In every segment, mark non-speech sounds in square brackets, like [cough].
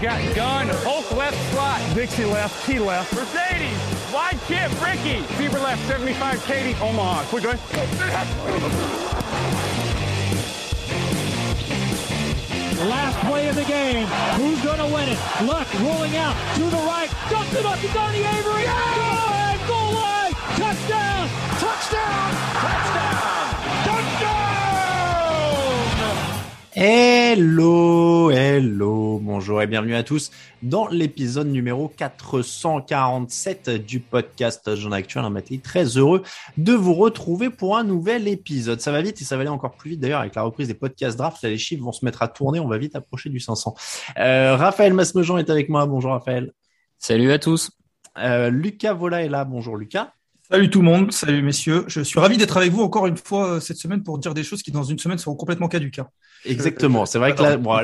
Got gun, Hulk left slot. Dixie left, T left. Mercedes, wide chip, Ricky. Fever left, 75, Katie, Omaha. Quick, go Last play of the game. Who's going to win it? Luck rolling out to the right. Dumps it up to Donnie Avery. Goal line, goal line. Touchdown. Touchdown. Touchdown. Touchdown. Hello, hello, bonjour et bienvenue à tous dans l'épisode numéro 447 du podcast Jean Actuel. Un matin très heureux de vous retrouver pour un nouvel épisode. Ça va vite et ça va aller encore plus vite d'ailleurs avec la reprise des podcasts draft. Là, les chiffres vont se mettre à tourner. On va vite approcher du 500. Euh, Raphaël Masmejean est avec moi. Bonjour Raphaël. Salut à tous. Euh, Lucas Vola est là. Bonjour Lucas. Salut tout le monde, salut messieurs. Je suis ravi d'être avec vous encore une fois euh, cette semaine pour dire des choses qui dans une semaine seront complètement caduques. hein. Exactement. C'est vrai que là, bon,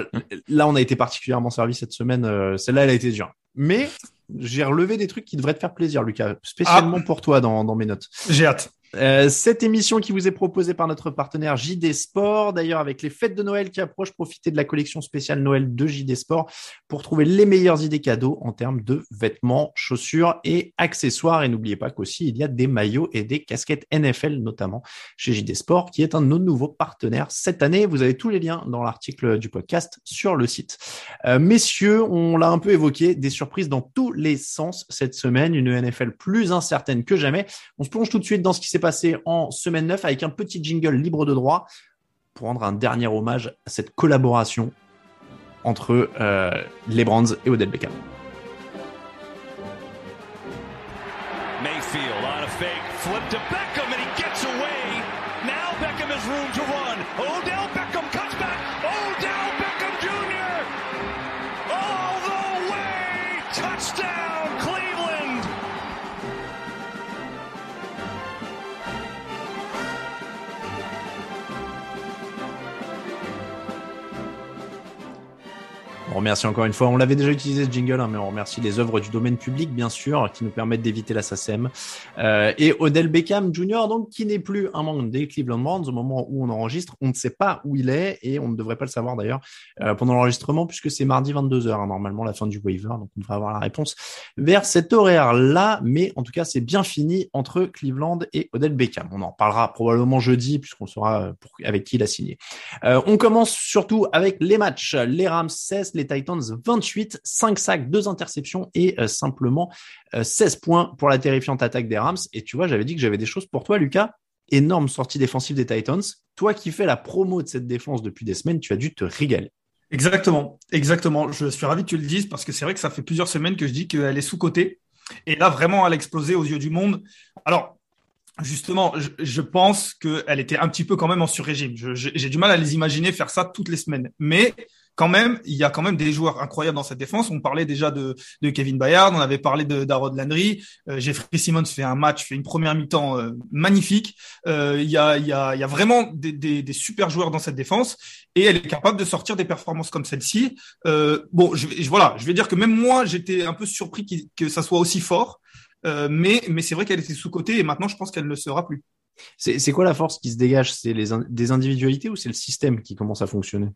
là, on a été particulièrement servi cette semaine. Euh, Celle-là, elle a été dure. Mais j'ai relevé des trucs qui devraient te faire plaisir, Lucas, spécialement pour toi dans, dans mes notes. J'ai hâte. Euh, cette émission qui vous est proposée par notre partenaire JD Sport. D'ailleurs, avec les fêtes de Noël qui approchent, profitez de la collection spéciale Noël de JD Sport pour trouver les meilleures idées cadeaux en termes de vêtements, chaussures et accessoires. Et n'oubliez pas qu'aussi, il y a des maillots et des casquettes NFL, notamment chez JD Sport, qui est un de nos nouveaux partenaires cette année. Vous avez tous les liens dans l'article du podcast sur le site. Euh, messieurs, on l'a un peu évoqué, des surprises dans tous les sens cette semaine, une NFL plus incertaine que jamais. On se plonge tout de suite dans ce qui s'est passé en semaine 9 avec un petit jingle libre de droit pour rendre un dernier hommage à cette collaboration entre euh, les Brands et Odell Beckham. On remercie encore une fois, on l'avait déjà utilisé ce jingle, hein, mais on remercie les œuvres du domaine public, bien sûr, qui nous permettent d'éviter la SACEM. Euh, et Odell Beckham Jr., donc, qui n'est plus un membre des Cleveland Browns au moment où on enregistre. On ne sait pas où il est et on ne devrait pas le savoir d'ailleurs euh, pendant l'enregistrement, puisque c'est mardi 22h, hein, normalement, la fin du waiver. Donc, on devrait avoir la réponse vers cet horaire-là. Mais en tout cas, c'est bien fini entre Cleveland et Odell Beckham. On en parlera probablement jeudi, puisqu'on saura euh, avec qui il a signé. On commence surtout avec les matchs. Les Rams 16, les Titans 28, 5 sacs, 2 interceptions et euh, simplement euh, 16 points pour la terrifiante attaque des Rams. Et tu vois, j'avais dit que j'avais des choses pour toi, Lucas. Énorme sortie défensive des Titans. Toi qui fais la promo de cette défense depuis des semaines, tu as dû te régaler. Exactement, exactement. Je suis ravi que tu le dises parce que c'est vrai que ça fait plusieurs semaines que je dis qu'elle est sous-cotée. Et là, vraiment, elle a explosé aux yeux du monde. Alors, justement, je, je pense qu'elle était un petit peu quand même en sur-régime. J'ai du mal à les imaginer faire ça toutes les semaines. Mais quand même, il y a quand même des joueurs incroyables dans cette défense. On parlait déjà de, Kevin Bayard, on avait parlé de d'Aaron Landry. Euh, Jeffrey Simmons fait un match, fait une première mi-temps euh, magnifique. Euh, Il y, a, il y, a, il y a vraiment des, super joueurs dans cette défense et elle est capable de sortir des performances comme celle-ci. Bon, je, voilà, je vais dire que même moi, j'étais un peu surpris que ça soit aussi fort. Mais mais c'est vrai qu'elle était sous-cotée et maintenant, je pense qu'elle ne le sera plus. C'est quoi la force qui se dégage? C'est des individualités ou c'est le système qui commence à fonctionner?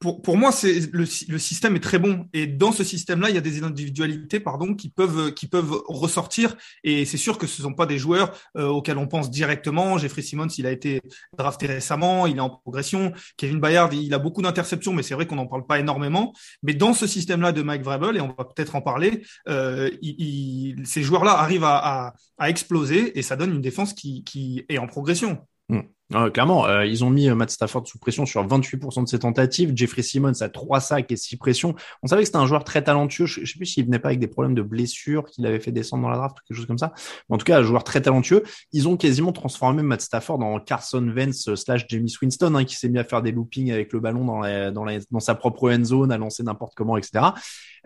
Pour, pour moi, c'est le, le système est très bon. Et dans ce système-là, il y a des individualités, pardon, qui peuvent qui peuvent ressortir. Et c'est sûr que ce sont pas des joueurs euh, auxquels on pense directement. Jeffrey Simmons, il a été drafté récemment, il est en progression. Kevin Bayard, il a beaucoup d'interceptions, mais c'est vrai qu'on n'en parle pas énormément. Mais dans ce système-là de Mike Vrabel, et on va peut-être en parler, euh, il, il, ces joueurs-là arrivent à, à, à, exploser et ça donne une défense qui, qui est en progression. Mmh. Euh, clairement, euh, ils ont mis euh, Matt Stafford sous pression sur 28% de ses tentatives. Jeffrey Simmons a 3 sacs et 6 pressions. On savait que c'était un joueur très talentueux. Je, ne sais plus s'il venait pas avec des problèmes de blessure qu'il avait fait descendre dans la draft quelque chose comme ça. Mais en tout cas, un joueur très talentueux. Ils ont quasiment transformé Matt Stafford en Carson Vance slash Jamie Winston, hein, qui s'est mis à faire des loopings avec le ballon dans, la, dans, la, dans sa propre end zone, à lancer n'importe comment, etc.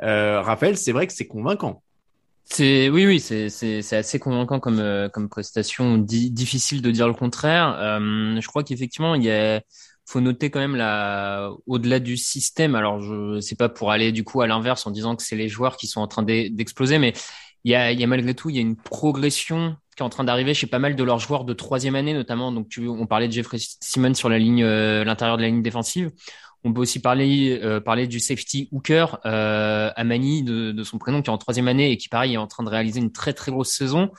Euh, Raphaël, c'est vrai que c'est convaincant. C'est oui oui c'est c'est assez convaincant comme euh, comme prestation difficile de dire le contraire. Euh, je crois qu'effectivement il y a faut noter quand même la au-delà du système. Alors je c'est pas pour aller du coup à l'inverse en disant que c'est les joueurs qui sont en train d'exploser, mais il y a il y a malgré tout il y a une progression qui est en train d'arriver chez pas mal de leurs joueurs de troisième année notamment. Donc tu on parlait de Jeffrey Simmons sur la ligne euh, l'intérieur de la ligne défensive. On peut aussi parler euh, parler du safety Hooker, euh, Amani de, de, son prénom, qui est en troisième année et qui pareil est en train de réaliser une très très grosse saison,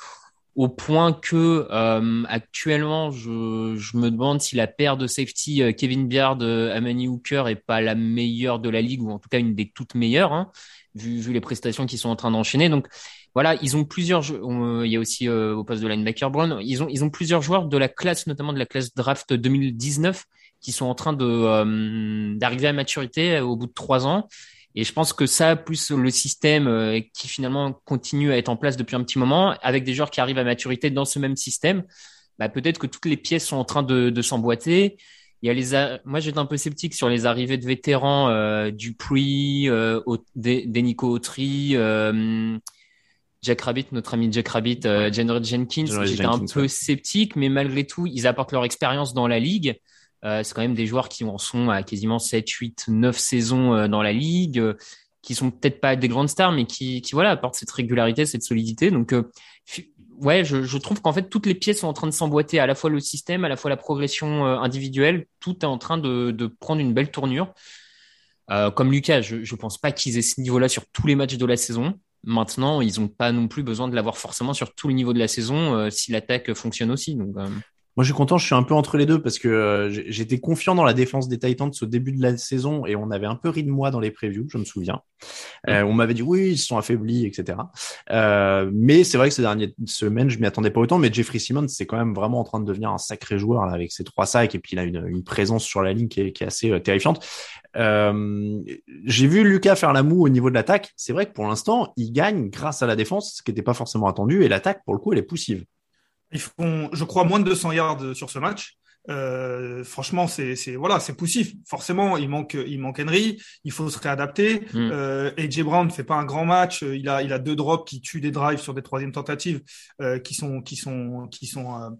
au point que euh, actuellement je, je, me demande si la paire de safety euh, Kevin Biard Amani Hooker est pas la meilleure de la ligue ou en tout cas une des toutes meilleures, hein, vu, vu les prestations qu'ils sont en train d'enchaîner. Donc voilà, ils ont plusieurs. il y a aussi au poste de linebacker Brown, ils ont ils ont plusieurs joueurs de la classe, notamment de la classe draft 2019 qui sont en train de euh, d'arriver à maturité euh, au bout de trois ans. Et je pense que ça, plus le système euh, qui finalement continue à être en place depuis un petit moment, avec des joueurs qui arrivent à maturité dans ce même système, bah, peut-être que toutes les pièces sont en train de, de s'emboîter. Il y a les, moi j'étais un peu sceptique sur les arrivées de vétérans, euh, Dupuis, euh, Denico Autry, euh, Jack Rabbit, notre ami Jack Rabbit, euh, Jenkins. J'étais un peu sceptique, mais malgré tout, ils apportent leur expérience dans la ligue. Euh, c'est quand même des joueurs qui en sont à quasiment 7, 8, 9 saisons euh, dans la ligue, euh, qui sont peut-être pas des grandes stars, mais qui, qui voilà apportent cette régularité, cette solidité. Donc ouais, je, je trouve qu'en fait toutes les pièces sont en train de s'emboîter, à la fois le système, à la fois la progression individuelle, tout est en train de, de prendre une belle tournure. Euh, comme Lucas, je ne pense pas qu'ils aient ce niveau-là sur tous les matchs de la saison. Maintenant, ils n'ont pas non plus besoin de l'avoir forcément sur tous les niveaux de la saison euh, si l'attaque fonctionne aussi. Donc, euh... Moi, je suis content. Je suis un peu entre les deux parce que euh, j'étais confiant dans la défense des Titans au début de la saison et on avait un peu ri de moi dans les previews, je me souviens. Euh, on m'avait dit oui, ils se sont affaiblis, etc. Euh, mais c'est vrai que ces dernières semaines, je m'y attendais pas autant. Mais Jeffrey Simmons, c'est quand même vraiment en train de devenir un sacré joueur là, avec ses trois sacs et puis il a une, une présence sur la ligne qui est, qui est assez euh, terrifiante. Euh, j'ai vu Lucas faire la moue au niveau de l'attaque. C'est vrai que pour l'instant, il gagne grâce à la défense, ce qui n'était pas forcément attendu. Et l'attaque, pour le coup, elle est poussive. Ils font, je crois, moins de 200 yards sur ce match. Euh, franchement, c'est voilà, c'est poussif. Forcément, il manque, il manque Henry. Il faut se réadapter. Mm. Euh, AJ Brown ne fait pas un grand match. Il a, il a deux drops qui tuent des drives sur des troisièmes tentatives euh, qui sont, qui sont, qui sont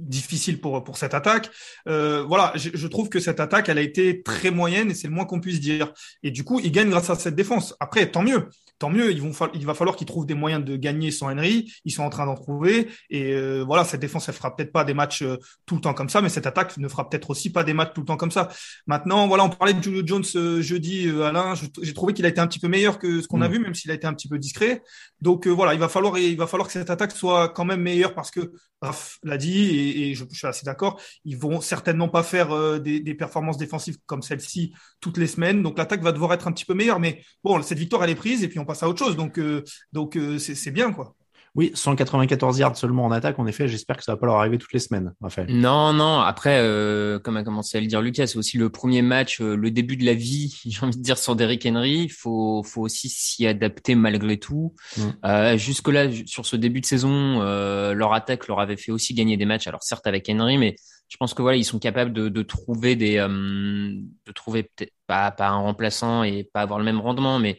difficiles pour pour cette attaque. Euh, voilà, je, je, trouve que cette attaque, elle a été très moyenne et c'est le moins qu'on puisse dire. Et du coup, il gagne grâce à cette défense. Après, tant mieux tant mieux. Ils vont il va falloir qu'ils trouvent des moyens de gagner sans Henry. Ils sont en train d'en trouver. Et euh, voilà, cette défense, elle fera peut-être pas des matchs euh, tout le temps comme ça, mais cette attaque ne fera peut-être aussi pas des matchs tout le temps comme ça. Maintenant, voilà, on parlait de Julio Jones euh, jeudi, euh, Alain. J'ai trouvé qu'il a été un petit peu meilleur que ce qu'on a mm. vu, même s'il a été un petit peu discret. Donc euh, voilà, il va falloir, il va falloir que cette attaque soit quand même meilleure parce que Raph l'a dit et, et je, suis assez d'accord. Ils vont certainement pas faire des, des performances défensives comme celle-ci toutes les semaines. Donc l'attaque va devoir être un petit peu meilleure. Mais bon, cette victoire, elle est prise et puis on passe à autre chose. Donc, euh, euh, c'est bien, quoi. Oui, 194 yards seulement en attaque. En effet, j'espère que ça va pas leur arriver toutes les semaines, Raphaël. Non, non. Après, euh, comme a commencé à le dire Lucas, c'est aussi le premier match, euh, le début de la vie, [laughs] j'ai envie de dire, sur Derrick Henry. Il faut, faut aussi s'y adapter malgré tout. Mm. Euh, Jusque-là, sur ce début de saison, euh, leur attaque leur avait fait aussi gagner des matchs. Alors certes avec Henry, mais je pense que voilà, ils sont capables de, de trouver des, euh, de trouver peut-être pas, pas un remplaçant et pas avoir le même rendement, mais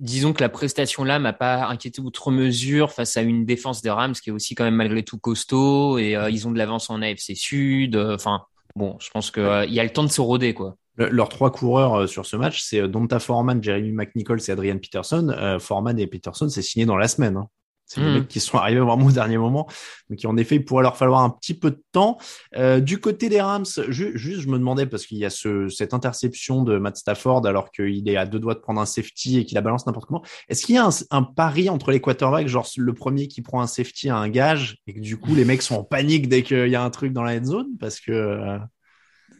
disons que la prestation là m'a pas inquiété outre mesure face à une défense des Rams qui est aussi quand même malgré tout costaud et euh, ils ont de l'avance en AFC Sud. Euh, enfin, bon, je pense que euh, y a le temps de se roder quoi. leurs trois coureurs sur ce match, c'est Donta Foreman, Jeremy McNichols et Adrian Peterson. Foreman et Peterson, c'est signé dans la semaine. Hein. C'est des mecs qui sont arrivés vraiment au dernier moment. Donc, en effet, il pourrait leur falloir un petit peu de temps. Euh, du côté des Rams, ju- juste, je me demandais, parce qu'il y a ce, cette interception de Matt Stafford, alors qu'il est à deux doigts de prendre un safety et qu'il la balance n'importe comment. Est-ce qu'il y a un, un pari entre les quarterbacks, genre le premier qui prend un safety a un gage, et que du coup, les mecs sont en panique dès qu'il y a un truc dans la end zone? Parce que, euh,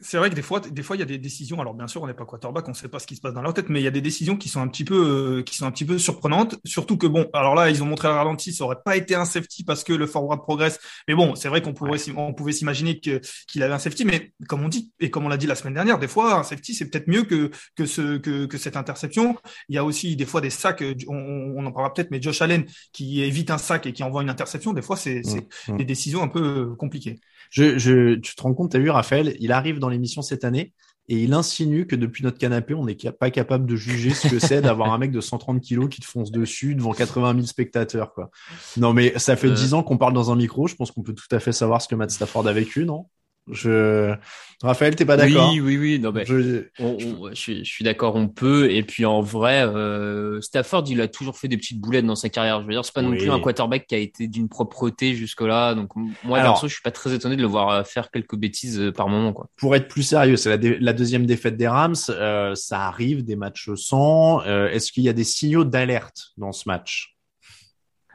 C'est vrai que des fois, des fois, il y a des décisions. Alors bien sûr, on n'est pas quarterback, on ne sait pas ce qui se passe dans leur tête, mais il y a des décisions qui sont un petit peu, euh, qui sont un petit peu surprenantes. Surtout que bon, alors là, ils ont montré le ralenti, ça aurait pas été un safety parce que le forward progresse. Mais bon, c'est vrai qu'on pourrait, on pouvait s'imaginer qu'il avait un safety, mais comme on dit et comme on l'a dit la semaine dernière, des fois, un safety c'est peut-être mieux que que ce que que cette interception. Il y a aussi des fois des sacs. euh, On, on en parlera peut-être, mais Josh Allen qui évite un sac et qui envoie une interception, des fois, c'est c'est Mm, mm. des décisions un peu euh, compliquées. Je, je, tu te rends compte, t'as vu, Raphaël, il arrive dans l'émission cette année et il insinue que depuis notre canapé, on n'est pas capable de juger ce que c'est [laughs] d'avoir un mec de 130 kilos qui te fonce dessus devant 80 000 spectateurs, quoi. Non, mais ça fait Euh. 10 ans qu'on parle dans un micro. Je pense qu'on peut tout à fait savoir ce que Matt Stafford a vécu, non? Je, Raphaël, t'es pas d'accord? Oui, oui, oui. Non, mais Je- on- on- je, suis- je suis d'accord, on peut. Et puis en vrai, euh, Stafford, il a toujours fait des petites boulettes dans sa carrière. Je veux dire, c'est pas non Oui. plus un quarterback qui a été d'une propreté jusque-là. Donc m- moi, Alors- perso, je suis pas très étonné de le voir euh, faire quelques bêtises euh, par moment, quoi. pour être plus sérieux, c'est la, dé- la deuxième défaite des Rams. Euh, ça arrive, des matchs sans. Euh, Est-ce qu'il y a des signaux d'alerte dans ce match?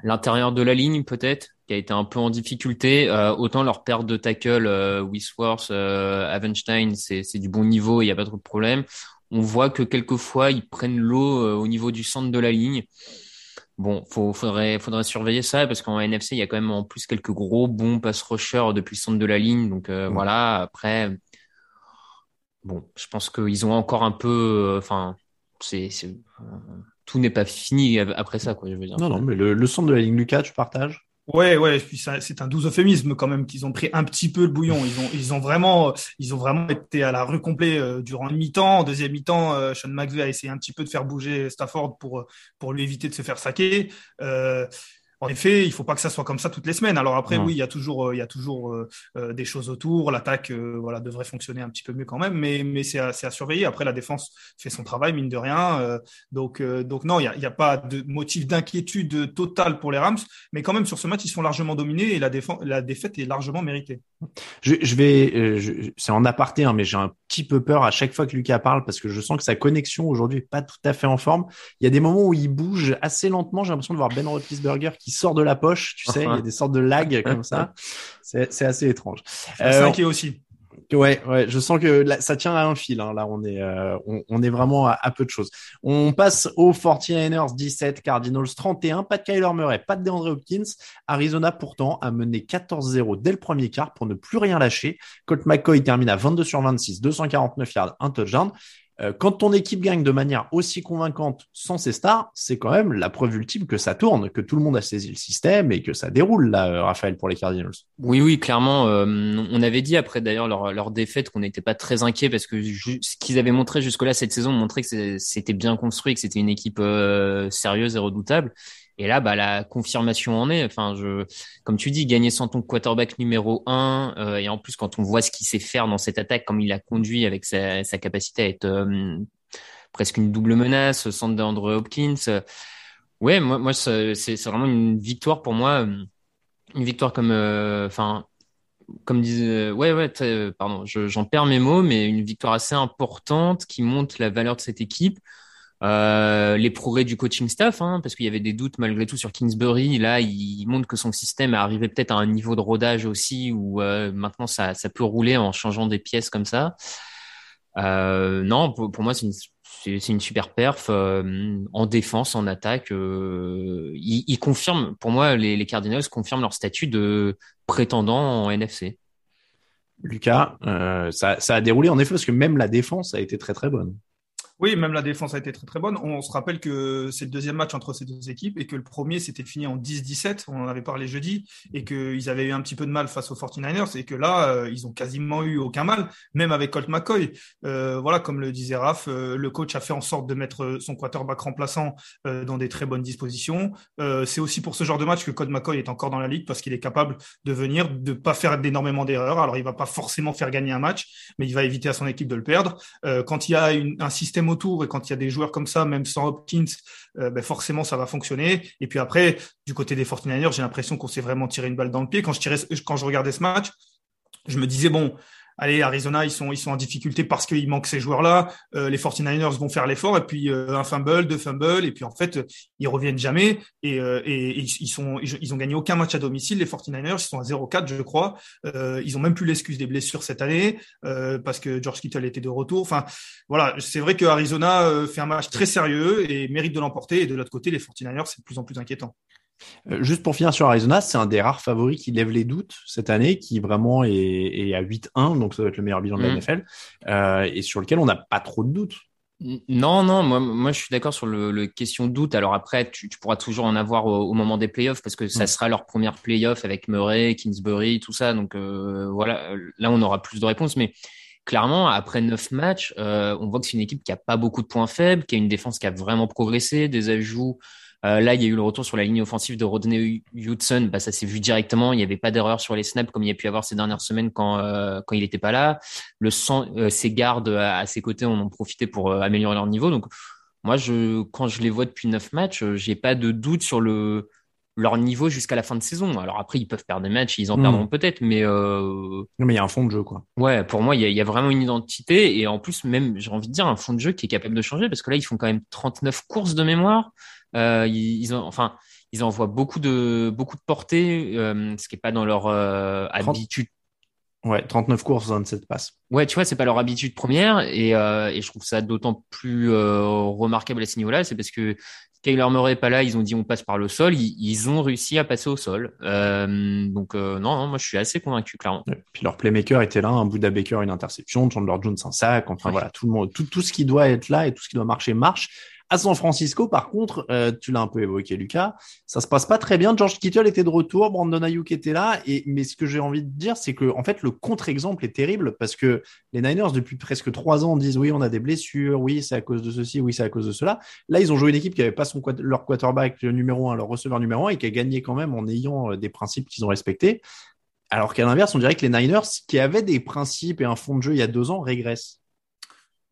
L'intérieur de la ligne, peut-être, qui a été un peu en difficulté. Euh, autant leur perte de tackle, euh, Wisworth, euh, Avenstein, c'est du bon niveau, il n'y a pas trop de problème. On voit que quelquefois, ils prennent l'eau euh, au niveau du centre de la ligne. Bon, faut, faudrait, faudrait surveiller ça parce qu'en NFC, il y a quand même en plus quelques gros bons pass rushers depuis le centre de la ligne. Donc euh, Mm. voilà, après, bon, je pense qu'ils ont encore un peu, enfin, c'est, c'est, tout n'est pas fini après ça, quoi, je veux dire. Non, non, mais le, le centre de la ligne, Lucas, tu partages? Ouais, ouais, puis c'est un doux euphémisme quand même qu'ils ont pris un petit peu le bouillon. Ils ont, ils ont vraiment, ils ont vraiment été à la rue complet euh, durant une mi-temps. En deuxième mi-temps, euh, Sean McVay a essayé un petit peu de faire bouger Stafford pour euh, pour lui éviter de se faire saquer. Euh, en effet, il faut pas que ça soit comme ça toutes les semaines. Alors après, Non. oui, il y a toujours, euh, il y a toujours euh, euh, des choses autour. L'attaque, euh, voilà, devrait fonctionner un petit peu mieux quand même, mais mais c'est à, à surveiller. Après, la défense fait son travail mine de rien. Euh, donc euh, donc non, il y a, y a pas de motif d'inquiétude totale pour les Rams. Mais quand même, sur ce match, ils sont largement dominés et la, défense, la défaite est largement méritée. Je, je vais, euh, je- c'est en aparté, hein, mais j'ai un petit peu peur à chaque fois que Lucas parle parce que je sens que sa connexion aujourd'hui est pas tout à fait en forme. Il y a des moments où il bouge assez lentement. J'ai l'impression de voir Ben Roethlisberger qui sort de la poche. Tu sais, il y a [laughs] des sortes de lags comme ça. [laughs] C'est, c'est assez étrange. Euh, aussi. Ouais, ouais, je sens que là, ça tient à un fil. Hein. Là, on est, euh, on, est vraiment à, à peu de choses. On passe aux 49ers 17, Cardinals 31. Pas de Kyler Murray, pas de DeAndre Hopkins. Arizona pourtant a mené 14-0 dès le premier quart pour ne plus rien lâcher. Colt McCoy termine à 22 sur 26, 249 yards, un touchdown. Euh, quand ton équipe gagne de manière aussi convaincante sans ses stars, c'est quand même la preuve ultime que ça tourne, que tout le monde a saisi le système et que ça déroule là, euh, Raphaël, pour les Cardinals. Oui, oui, clairement. euh, on avait dit après d'ailleurs leur, leur défaite qu'on n'était pas très inquiet parce que ce qu'ils avaient montré jusque-là cette saison montrait que c'était bien construit, que c'était une équipe euh, sérieuse et redoutable. Et là, bah, la confirmation en est. Enfin, je, comme tu dis, gagner sans ton quarterback numéro un, euh, et en plus quand on voit ce qu'il sait faire dans cette attaque, comme il a conduit avec sa, sa capacité à être euh, presque une double menace, sans DeAndre Hopkins. euh, ouais, moi, moi, c'est vraiment une victoire pour moi. euh, Une victoire comme, euh, enfin, comme disait, ouais, ouais, euh, pardon, je- j'en perds mes mots, mais une victoire assez importante qui montre la valeur de cette équipe. Euh, les progrès du coaching staff, hein, parce qu'il y avait des doutes malgré tout sur Kingsbury. Là, il montre que son système est arrivé peut-être à un niveau de rodage aussi où euh, maintenant ça, ça peut rouler en changeant des pièces comme ça. Euh, non, pour, moi, c'est une, super perf en défense, en attaque. Ils, ils confirment, pour moi, les, Cardinals confirment leur statut de prétendant en NFC. Lucas, ça, ça a déroulé en effet parce que même la défense a été très très bonne. Oui, même la défense a été très très bonne. On se rappelle que c'est le deuxième match entre ces deux équipes et que le premier s'était fini en 10-17, on en avait parlé jeudi, et qu'ils avaient eu un petit peu de mal face aux 49ers et que là, euh, ils ont quasiment eu aucun mal, même avec Colt McCoy. Euh, voilà, comme le disait Raph, euh, le coach a fait en sorte de mettre son quarterback remplaçant dans des très bonnes dispositions. C'est aussi pour ce genre de match que Colt McCoy est encore dans la ligue parce qu'il est capable de venir, de pas faire d'énormément d'erreurs. Alors, il va pas forcément faire gagner un match, mais il va éviter à son équipe de le perdre. Quand il y a un système quatrième au tour et quand il y a des joueurs comme ça, même sans Hopkins, euh, ben forcément ça va fonctionner. Et puis après, du côté des 49ers, j'ai l'impression qu'on s'est vraiment tiré une balle dans le pied. Quand je, tirais, quand je regardais ce match, je me disais, bon, allez, Arizona, ils sont, ils sont en difficulté parce qu'il manque ces joueurs-là. Euh, les 49ers vont faire l'effort et puis euh, un fumble, deux fumbles et puis en fait, ils reviennent jamais et, euh, ils sont, ils, ont gagné aucun match à domicile. Les 49ers, ils sont à 0-4, je crois. ils ont même plus l'excuse des blessures cette année parce que George Kittle était de retour. Enfin, voilà, c'est vrai que Arizona fait un match très sérieux et mérite de l'emporter. Et de l'autre côté, les 49ers, c'est de plus en plus inquiétant. Euh, juste pour finir sur Arizona, c'est un des rares favoris qui lève les doutes cette année, qui vraiment est, à 8-1, donc ça doit être le meilleur bilan de la mm. NFL, euh, et sur lequel on n'a pas trop de doutes. Non, non, moi, moi je suis d'accord sur le, question doute. Alors après, tu, pourras toujours en avoir au, moment des playoffs parce que ça mm. sera leur première playoff avec Murray, Kingsbury, tout ça. Donc euh, voilà, là on aura plus de réponses. Mais clairement, après neuf matchs, on voit que c'est une équipe qui a pas beaucoup de points faibles, qui a une défense qui a vraiment progressé, des ajouts euh, là, il y a eu le retour sur la ligne offensive de Rodney Hudson. Bah, ça s'est vu directement. Il n'y avait pas d'erreur sur les snaps comme il y a pu y avoir ces dernières semaines quand, euh, quand il n'était pas là. Le sang, euh, ses gardes à, ses côtés en ont profité pour améliorer leur niveau. Donc, moi, je, quand je les vois depuis neuf matchs, j'ai pas de doute sur le, leur niveau jusqu'à la fin de saison. Alors après, ils peuvent perdre des matchs, ils en hmm. perdront peut-être, mais euh... mais il y a un fond de jeu, quoi. Ouais, pour moi, il y a, y a, vraiment une identité et en plus, même, j'ai envie de dire un fond de jeu qui est capable de changer parce que là, ils font quand même 39 courses de mémoire. Euh, ils, ont, enfin, ils envoient beaucoup de beaucoup de portée, euh, ce qui est pas dans leur euh, habitude. Ouais, 39 courses, 27 passes. Ouais, tu vois, c'est pas leur habitude première et, et je trouve ça d'autant plus remarquable à ce niveau-là, c'est parce que Kyler Murray est pas là, ils ont dit on passe par le sol, ils, ont réussi à passer au sol. donc non, non, moi je suis assez convaincu clairement. puis leur playmaker était là, un Buda Baker une interception, Chandler Jones un sac, enfin voilà, tout le monde, tout, tout ce qui doit être là et tout ce qui doit marcher marche. À San Francisco, par contre, euh, tu l'as un peu évoqué, Lucas, ça se passe pas très bien. George Kittle était de retour, Brandon Ayuk était là, et mais ce que j'ai envie de dire, c'est que en fait le contre-exemple est terrible parce que les Niners depuis presque trois ans disent oui, on a des blessures, oui, c'est à cause de ceci, oui, c'est à cause de cela. Là, ils ont joué une équipe qui avait pas son leur quarterback numéro un, leur receveur numéro un, et qui a gagné quand même en ayant euh, des principes qu'ils ont respectés. Alors qu'à l'inverse, on dirait que les Niners, qui avaient des principes et un fond de jeu il y a deux ans, régressent.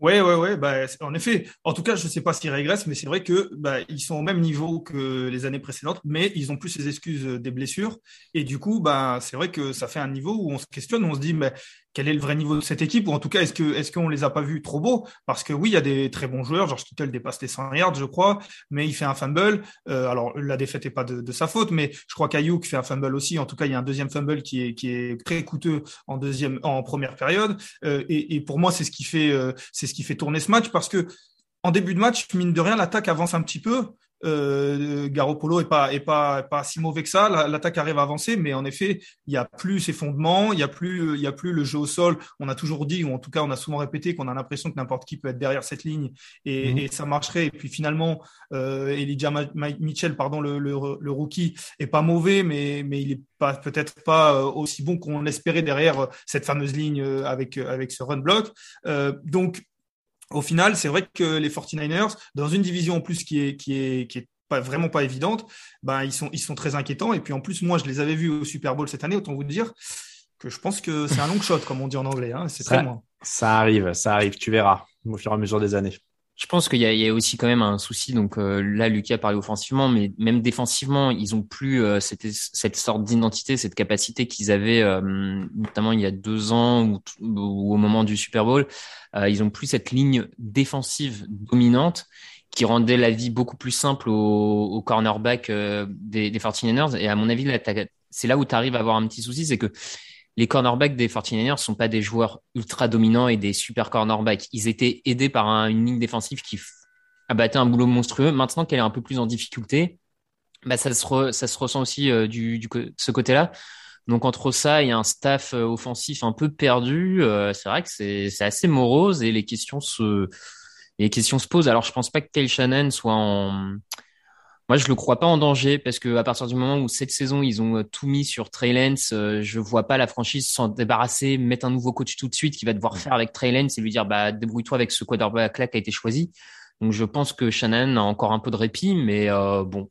Ouais, ouais, ouais. Bah, en effet, en tout cas, je ne sais pas s'ils régressent, mais c'est vrai que bah, ils sont au même niveau que les années précédentes, mais ils ont plus ces excuses des blessures. Et du coup, bah, c'est vrai que ça fait un niveau où on se questionne, on se dit, mais quel est le vrai niveau de cette équipe ou en tout cas est-ce qu'on les a pas vus trop beaux? Parce que oui il y a des très bons joueurs George Kittle dépasse les 100 yards je crois mais il fait un fumble. Euh, alors la défaite est pas de, sa faute mais je crois qu'Ayuk fait un fumble aussi. En tout cas il y a un deuxième fumble qui est qui est très coûteux en deuxième en première période. Euh, et, pour moi c'est ce qui fait euh, ce qui fait tourner ce match parce que en début de match, mine de rien, l'attaque avance un petit peu. Euh, Garoppolo est pas est pas pas si mauvais que ça. L'attaque arrive à avancer, mais en effet, il y a plus ces fondements, il y a plus il y a plus le jeu au sol. On a toujours dit, ou en tout cas, on a souvent répété qu'on a l'impression que n'importe qui peut être derrière cette ligne et, mhm. ça marcherait. Et puis finalement, euh, Elijah Mitchell, pardon, le, le, rookie, est pas mauvais, mais mais il est pas peut-être pas euh, aussi bon qu'on l'espérait derrière cette fameuse ligne euh, avec avec ce run block. Euh, donc au final, c'est vrai que les 49ers, dans une division en plus qui est, qui est, qui est pas, vraiment pas évidente, ben, ils, sont, ils sont très inquiétants. Et puis en plus, moi, je les avais vus au Super Bowl cette année, autant vous dire que je pense que c'est un long shot, comme on dit en anglais. Hein. C'est très loin. Ça arrive, ça arrive, tu verras au fur et à mesure des années. Je pense qu'il y, y, a aussi quand même un souci. Donc euh, là, Lucas parlé offensivement, mais même défensivement, ils ont plus euh, cette, cette, sorte d'identité, cette capacité qu'ils avaient euh, notamment il y a deux ans ou, ou, au moment du Super Bowl. ils ont plus cette ligne défensive dominante qui rendait la vie beaucoup plus simple au, au cornerback des, des 49ers. Et à mon avis, c'est là où tu arrives à avoir un petit souci, c'est que les cornerbacks des 49ers sont pas des joueurs ultra dominants et des super cornerbacks. Ils étaient aidés par une ligne défensive qui abattait un boulot monstrueux. Maintenant qu'elle est un peu plus en difficulté, bah ça se, ressent aussi euh, du, du ce côté-là. Donc entre ça et un staff euh, offensif un peu perdu, euh, c'est vrai que c'est assez morose et les questions se les questions se posent. Alors je pense pas que Kyle Shannon soit en moi, je le crois pas en danger parce que à partir du moment où cette saison ils ont euh, tout mis sur Trey Lance, euh, je vois pas la franchise s'en débarrasser, mettre un nouveau coach tout de suite qui va devoir faire avec Trey Lance et lui dire bah débrouille-toi avec ce quarterback là qui a été choisi. Donc je pense que Shannon a encore un peu de répit, mais euh, bon.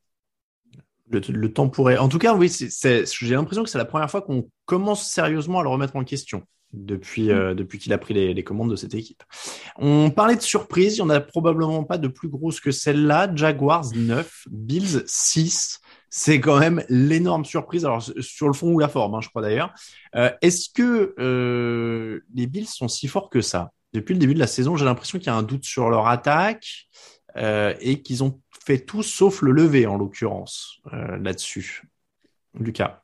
Le, temps pourrait. En tout cas, oui, j'ai l'impression que c'est la première fois qu'on commence sérieusement à le remettre en question. Depuis, euh, depuis qu'il a pris les, les, commandes de cette équipe. On parlait de surprise, il n'y en a probablement pas de plus grosse que celle-là. Jaguars 9, Bills 6. C'est quand même l'énorme surprise. Alors, sur le fond ou la forme, hein, je crois d'ailleurs. Euh, Est-ce que euh, les Bills sont si forts que ça? Depuis le début de la saison, j'ai l'impression qu'il y a un doute sur leur attaque et qu'ils ont fait tout sauf le lever, en l'occurrence, là-dessus. Lucas.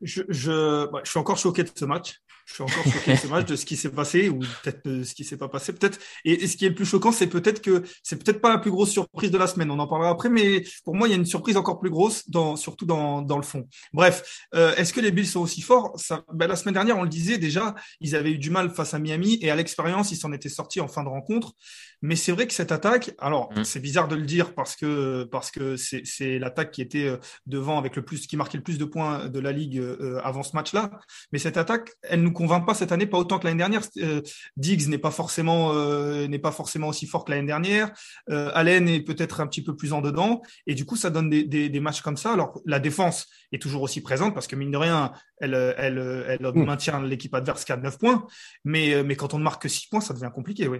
Je, je, je suis encore choqué de ce match. Je suis encore choqué ce match, de ce qui s'est passé ou peut-être de ce qui s'est pas passé. Peut-être. Et, et, ce qui est le plus choquant, c'est peut-être que c'est peut-être pas la plus grosse surprise de la semaine. On en parlera après, mais pour moi, il y a une surprise encore plus grosse, dans, surtout dans, dans le fond. Bref, euh, est-ce que les Bills sont aussi forts? Ça, ben, La semaine dernière, on le disait déjà, ils avaient eu du mal face à Miami et à l'expérience, ils s'en étaient sortis en fin de rencontre. Mais c'est vrai que cette attaque, alors mmh. c'est bizarre de le dire parce que parce que c'est l'attaque qui était euh, devant avec le plus, qui marquait le plus de points de la ligue euh, avant ce match-là. Mais cette attaque, elle nous convainc pas cette année, pas autant que l'année dernière. Euh, Diggs n'est pas forcément euh, n'est pas forcément aussi fort que l'année dernière. Euh, Allen est peut-être un petit peu plus en dedans, et du coup, ça donne des, des, des, matchs comme ça. Alors la défense est toujours aussi présente parce que mine de rien, elle elle elle, elle mmh. maintient l'équipe adverse qu'à 9 points, mais mais quand on ne marque que 6 points, ça devient compliqué, oui.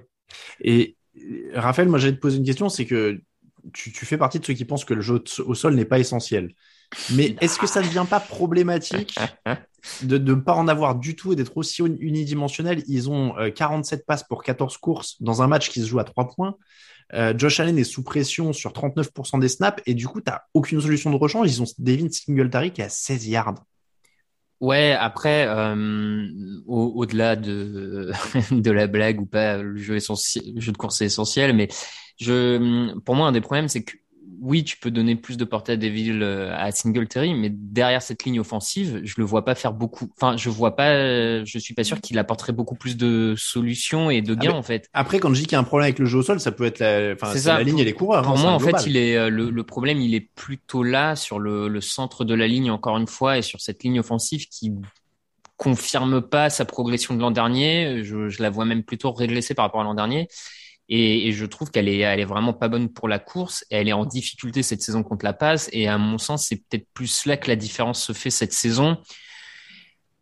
Et Raphaël, moi j'allais te poser une question, c'est que tu, tu, fais partie de ceux qui pensent que le jeu au sol n'est pas essentiel. Mais est-ce que ça ne devient pas problématique de ne pas en avoir du tout et d'être aussi unidimensionnel? Ils ont euh, 47 passes pour 14 courses dans un match qui se joue à 3 points. Euh, Josh Allen est sous pression sur 39% des snaps et du coup, tu n'as aucune solution de rechange. Ils ont Devin Singletary qui est à 16 yards. Ouais, après, euh, au-delà [laughs] de, la blague ou pas, le jeu, de course est essentiel, mais pour moi, un des problèmes, c'est que oui, tu peux donner plus de portée à Deville à Singletary, mais derrière cette ligne offensive, je le vois pas faire beaucoup. Enfin, je vois pas, je suis pas sûr qu'il apporterait beaucoup plus de solutions et de gains, ah en fait. Après, quand je dis qu'il y a un problème avec le jeu au sol, ça peut être la, enfin, c'est la ligne et les coureurs. Pour hein, moi, en fait, il est, le, le, problème, il est plutôt là, sur le, le centre de la ligne, encore une fois, et sur cette ligne offensive qui confirme pas sa progression de l'an dernier. Je, je la vois même plutôt régressée par rapport à l'an dernier. Et, je trouve qu'elle est, vraiment pas bonne pour la course. Elle est en difficulté cette saison contre la passe. Et à mon sens, c'est peut-être plus là que la différence se fait cette saison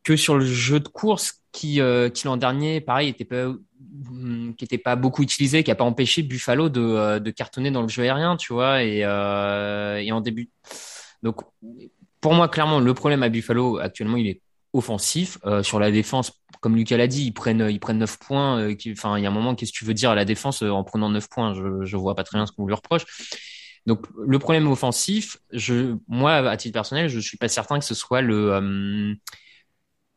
que sur le jeu de course qui, euh, l'an dernier, pareil, était pas, qui était pas beaucoup utilisé, qui a pas empêché Buffalo de, euh, de cartonner dans le jeu aérien, tu vois. Euh, et en début, donc pour moi, clairement, le problème à Buffalo actuellement, il est offensif. Sur la défense, comme Lucas l'a dit, ils prennent, ils prennent 9 points. Euh, enfin, il y a un moment, qu'est-ce que tu veux dire à la défense euh, en prenant 9 points? Je je vois pas très bien ce qu'on lui reproche. Donc, le problème offensif, je, moi, à titre personnel, je suis pas certain que ce soit le. Euh,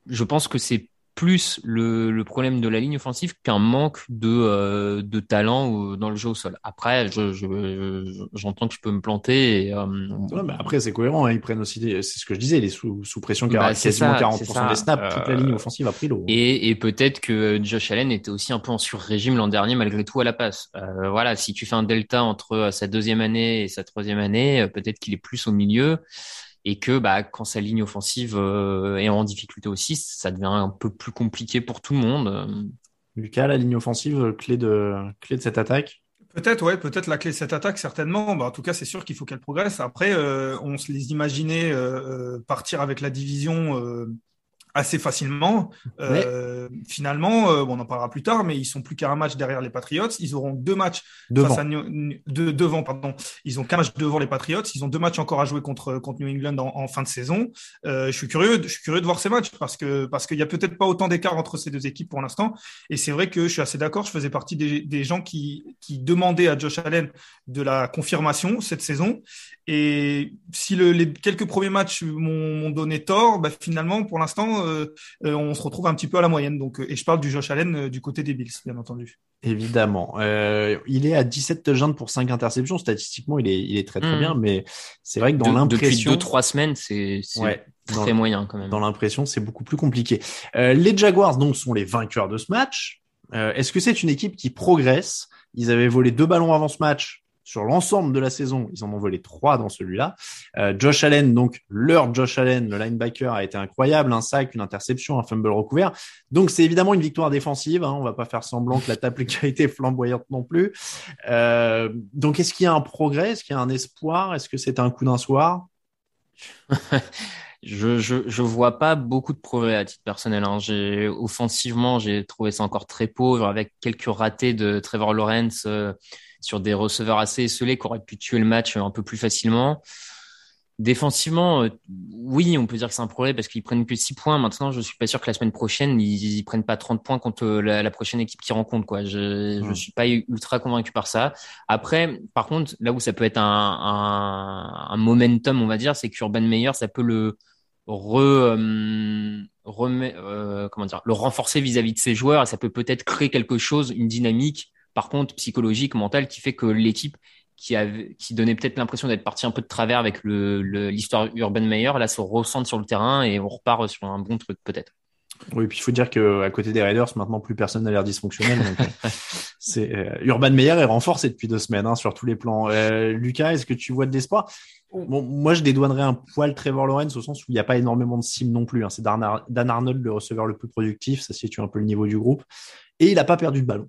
je pense que c'est plus le, le, problème de la ligne offensive qu'un manque de, euh, de talent dans le jeu au sol. Après, je, je, j'entends que je peux me planter. Et, euh, non, mais après, c'est cohérent. Hein, ils prennent aussi, c'est ce que je disais, les sous, sous pression, bah, quasiment ça, 40% des snaps, toute la ligne offensive a pris l'eau. Et, et peut-être que Josh Allen était aussi un peu en sur-régime l'an dernier, malgré tout, à la passe. Euh, voilà, si tu fais un delta entre sa deuxième année et sa troisième année, peut-être qu'il est plus au milieu et que bah, quand sa ligne offensive euh, est en difficulté aussi, ça devient un peu plus compliqué pour tout le monde. Lucas, la ligne offensive, clé de, clé de cette attaque? Peut-être, ouais, peut-être la clé de cette attaque, certainement. Bah, en tout cas, c'est sûr qu'il faut qu'elle progresse. Après, euh, on se les imaginait euh, partir avec la division assez facilement. Euh, finalement, euh, bon, on en parlera plus tard, mais ils sont plus qu'à un match derrière les Patriots. Ils auront deux matchs devant. Face à New... de, devant, pardon. Ils ont qu'un match devant les Patriots. Ils ont deux matchs encore à jouer contre contre New England en, en fin de saison. Euh, je suis curieux, je suis curieux de voir ces matchs parce que parce qu'il y a peut-être pas autant d'écart entre ces deux équipes pour l'instant. Et c'est vrai que je suis assez d'accord. Je faisais partie des, des gens qui qui demandaient à Josh Allen de la confirmation cette saison. Et si le, les quelques premiers matchs m'ont donné tort, bah, finalement, pour l'instant, euh, euh, on se retrouve un petit peu à la moyenne. Donc, et je parle du Josh Allen euh, du côté des Bills, bien entendu. Évidemment. Euh, il est à 17 touchdowns pour 5 interceptions. Statistiquement, il est, il est très très mmh. bien, mais c'est vrai que dans l'impression... Depuis 2-3 semaines, c'est ouais, très moyen quand même. Dans l'impression, c'est beaucoup plus compliqué. Euh, les Jaguars, donc, sont les vainqueurs de ce match. Est-ce que c'est une équipe qui progresse? Ils avaient volé deux ballons avant ce match sur l'ensemble de la saison, ils en ont volé trois dans celui-là. Euh, Josh Allen, donc leur Josh Allen, le linebacker, a été incroyable, un sac, une interception, un fumble recouvert. Donc c'est évidemment une victoire défensive. Hein, on va pas faire semblant que la table [laughs] a été flamboyante non plus. Euh, donc est-ce qu'il y a un progrès? Est-ce qu'il y a un espoir? Est-ce que c'est un coup d'un soir? [laughs] Je, je, je vois pas beaucoup de progrès à titre personnel. Hein. J'ai, offensivement, j'ai trouvé ça encore très pauvre avec quelques ratés de Trevor Lawrence euh, sur des receveurs assez esselés qui auraient pu tuer le match un peu plus facilement. Défensivement, euh, oui, on peut dire que c'est un progrès parce qu'ils prennent que 6 points. Maintenant, je suis pas sûr que la semaine prochaine, ils, ils prennent pas 30 points contre la, la prochaine équipe qu'ils rencontrent. Quoi. Je, je suis pas ultra convaincu par ça. Après, par contre, là où ça peut être un, un, un momentum, on va dire, c'est qu'Urban Meyer, ça peut le re, euh, remet, euh, comment dire, le renforcer vis-à-vis de ses joueurs et ça peut peut-être créer quelque chose, une dynamique, par contre, psychologique, mentale, qui fait que l'équipe qui, qui donnait peut-être l'impression d'être parti un peu de travers avec l'histoire le, Urban Meyer, là se ressent sur le terrain et on repart sur un bon truc peut-être. Oui, puis il faut dire que à côté des Raiders, maintenant plus personne n'a l'air dysfonctionnel. euh, euh, Urban Meyer est renforcé depuis deux semaines hein, sur tous les plans. Euh, Lucas, est-ce que tu vois de l'espoir? Moi je dédouanerais un poil Trevor Lawrence au sens où il n'y a pas énormément de cibles non plus. Hein. C'est Dan Arnold le receveur le plus productif, ça situe un peu le niveau du groupe, et il n'a pas perdu de ballon.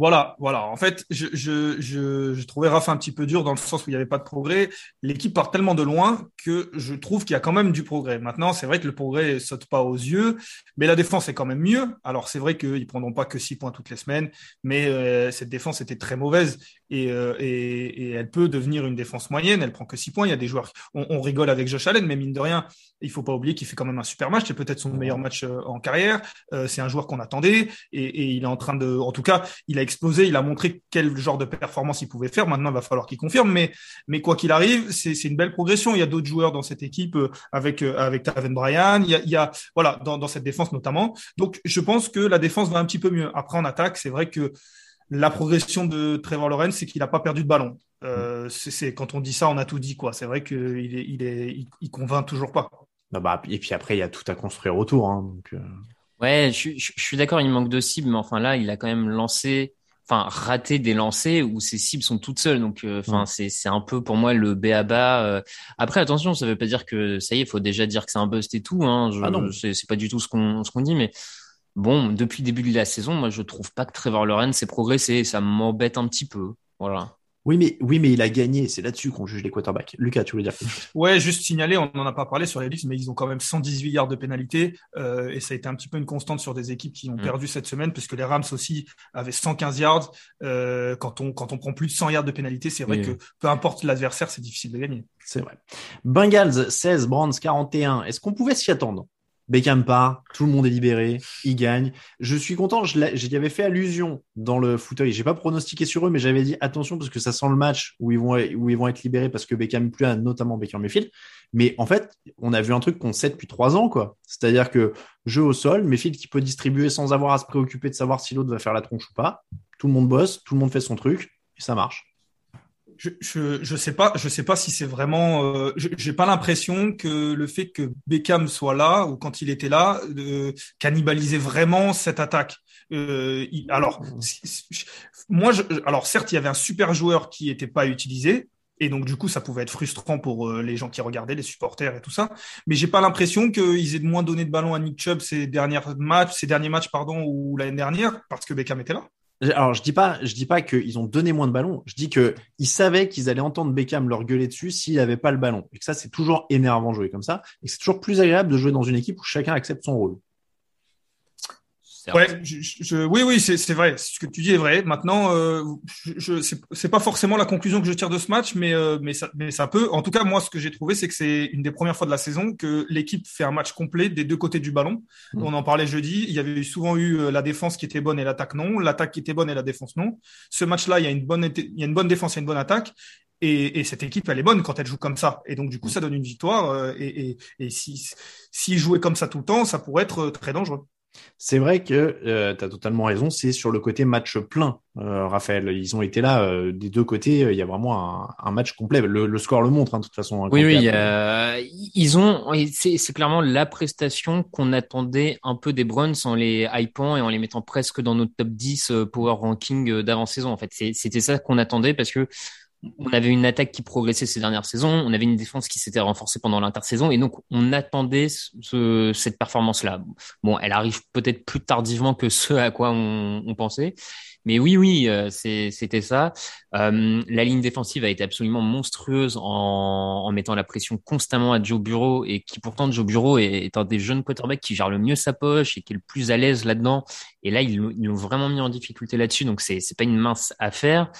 Voilà, voilà. En fait, je, je, je, trouvais Raph un petit peu dur dans le sens où il n'y avait pas de progrès. L'équipe part tellement de loin que je trouve qu'il y a quand même du progrès. Maintenant, c'est vrai que le progrès saute pas aux yeux, mais la défense est quand même mieux. Alors, c'est vrai qu'ils prendront pas que six points toutes les semaines, mais euh, cette défense était très mauvaise et, euh, et, et, elle peut devenir une défense moyenne. Elle prend que six points. Il y a des joueurs, on, rigole avec Josh Allen, mais mine de rien, il faut pas oublier qu'il fait quand même un super match. C'est peut-être son meilleur match euh, en carrière. C'est un joueur qu'on attendait et, et il est en train de, en tout cas, il a explosé, il a montré quel genre de performance il pouvait faire. Maintenant, il va falloir qu'il confirme. Mais, mais quoi qu'il arrive, c'est une belle progression. Il y a d'autres joueurs dans cette équipe euh, avec avec Taven Bryan. Il y a, il y a voilà dans, dans cette défense notamment. Donc, je pense que la défense va un petit peu mieux. Après, en attaque, c'est vrai que la progression de Trevor Lawrence, c'est qu'il n'a pas perdu de ballon. Euh, c'est quand on dit ça, on a tout dit quoi. C'est vrai qu'il est, il est, il, il convainc toujours pas. Bah, bah, et puis après, il y a tout à construire autour. Hein, donc, euh... Ouais, je, je, je suis d'accord, il manque de cibles, mais enfin là, il a quand même lancé, enfin raté des lancers où ses cibles sont toutes seules. Donc, euh, enfin, c'est c'est un peu pour moi le b à bas. Après, attention, ça veut pas dire que ça y est, il faut déjà dire que c'est un bust et tout. Hein. Je, Ah non. c'est pas du tout ce qu'on ce qu'on dit, mais bon, depuis le début de la saison, moi, je trouve pas que Trevor Lawrence s'est progressé. Ça m'embête un petit peu. Voilà. Oui, mais, oui, mais il a gagné. C'est là-dessus qu'on juge les quarterbacks. Lucas, tu voulais dire Ouais, juste signaler, on n'en a pas parlé sur les Leafs, mais ils ont quand même 118 yards de pénalité. Euh, et ça a été un petit peu une constante sur des équipes qui ont Mm. perdu cette semaine, parce que les Rams aussi avaient 115 yards. Euh, quand, on, quand on prend plus de 100 yards de pénalité, c'est vrai Oui. que peu importe l'adversaire, c'est difficile de gagner. C'est vrai. Bengals 16, Brands 41. Est-ce qu'on pouvait s'y attendre? Beckham part, tout le monde est libéré, il gagne. Je suis content, j'y avais fait allusion dans le fauteuil. J'ai pas pronostiqué sur eux, mais j'avais dit attention parce que ça sent le match où ils vont, où être libérés parce que Beckham plus notamment Baker Mayfield. Mais en fait, on a vu un truc qu'on sait depuis trois ans, quoi. C'est-à-dire que jeu au sol, Mayfield qui peut distribuer sans avoir à se préoccuper de savoir si l'autre va faire la tronche ou pas. Tout le monde bosse, tout le monde fait son truc et ça marche. Je, je, je sais pas, je sais pas si c'est vraiment. Euh, je- J'ai pas l'impression que le fait que Beckham soit là ou quand il était là euh, cannibalisait vraiment cette attaque. Euh, il- alors, je- moi, je, alors certes, il y avait un super joueur qui était pas utilisé. Et donc, du coup, ça pouvait être frustrant pour euh, les gens qui regardaient, les supporters et tout ça. Mais j'ai pas l'impression qu'ils aient moins donné de ballon à Nick Chubb ces derniers matchs, ces derniers matchs, pardon, ou l'année dernière, parce que Beckham était là. Alors, je dis pas, je dis pas qu'ils ont donné moins de ballons. Je dis que ils savaient qu'ils allaient entendre Beckham leur gueuler dessus s'il n'avait pas le ballon. Et que ça, c'est toujours énervant de jouer comme ça. Et c'est toujours plus agréable de jouer dans une équipe où chacun accepte son rôle. Ouais, je, je- je- oui, oui, c'est vrai. Ce que tu dis est vrai. Maintenant, euh, je, je, c'est- pas forcément la conclusion que je tire de ce match, mais, euh, mais, ça, mais ça peut. En tout cas, moi, ce que j'ai trouvé, c'est que c'est une des premières fois de la saison que l'équipe fait un match complet des deux côtés du ballon. Mm. On en parlait jeudi. Il y avait souvent eu euh, la défense qui était bonne et l'attaque non, l'attaque qui était bonne et la défense non. Ce match-là, il y a une bonne, il y a une bonne défense et une bonne attaque. Et, et cette équipe, elle est bonne quand elle joue comme ça. Et donc, du coup, ça donne une victoire. euh, et et, et si, s'ils jouaient comme ça tout le temps, ça pourrait être euh, très dangereux. C'est vrai que euh, tu as totalement raison. C'est sur le côté match plein, euh, Raphaël. Ils ont été là euh, des deux côtés. euh, Il y a vraiment un, un match complet. Le, le score le montre, hein, de toute façon. hein, Oui, oui, euh, ils ont, c'est c'est clairement la prestation qu'on attendait un peu des Browns en les hypant et en les mettant presque dans notre top 10 euh, power ranking euh, d'avant-saison. En fait, C'est- c'était ça qu'on attendait parce que on avait une attaque qui progressait ces dernières saisons, on avait une défense qui s'était renforcée pendant l'intersaison et donc on attendait ce- ce- cette performance-là. Bon, elle arrive peut-être plus tardivement que ce à quoi on, on pensait, Mais oui, oui, euh, c'était ça. Euh, la ligne défensive a été absolument monstrueuse en, en mettant la pression constamment à Joe Bureau et qui pourtant Joe Bureau est, est un des jeunes quarterbacks qui gère le mieux sa poche et qui est le plus à l'aise là-dedans. Et là, ils l'ont vraiment mis en difficulté là-dessus, donc c'est pas une mince affaire.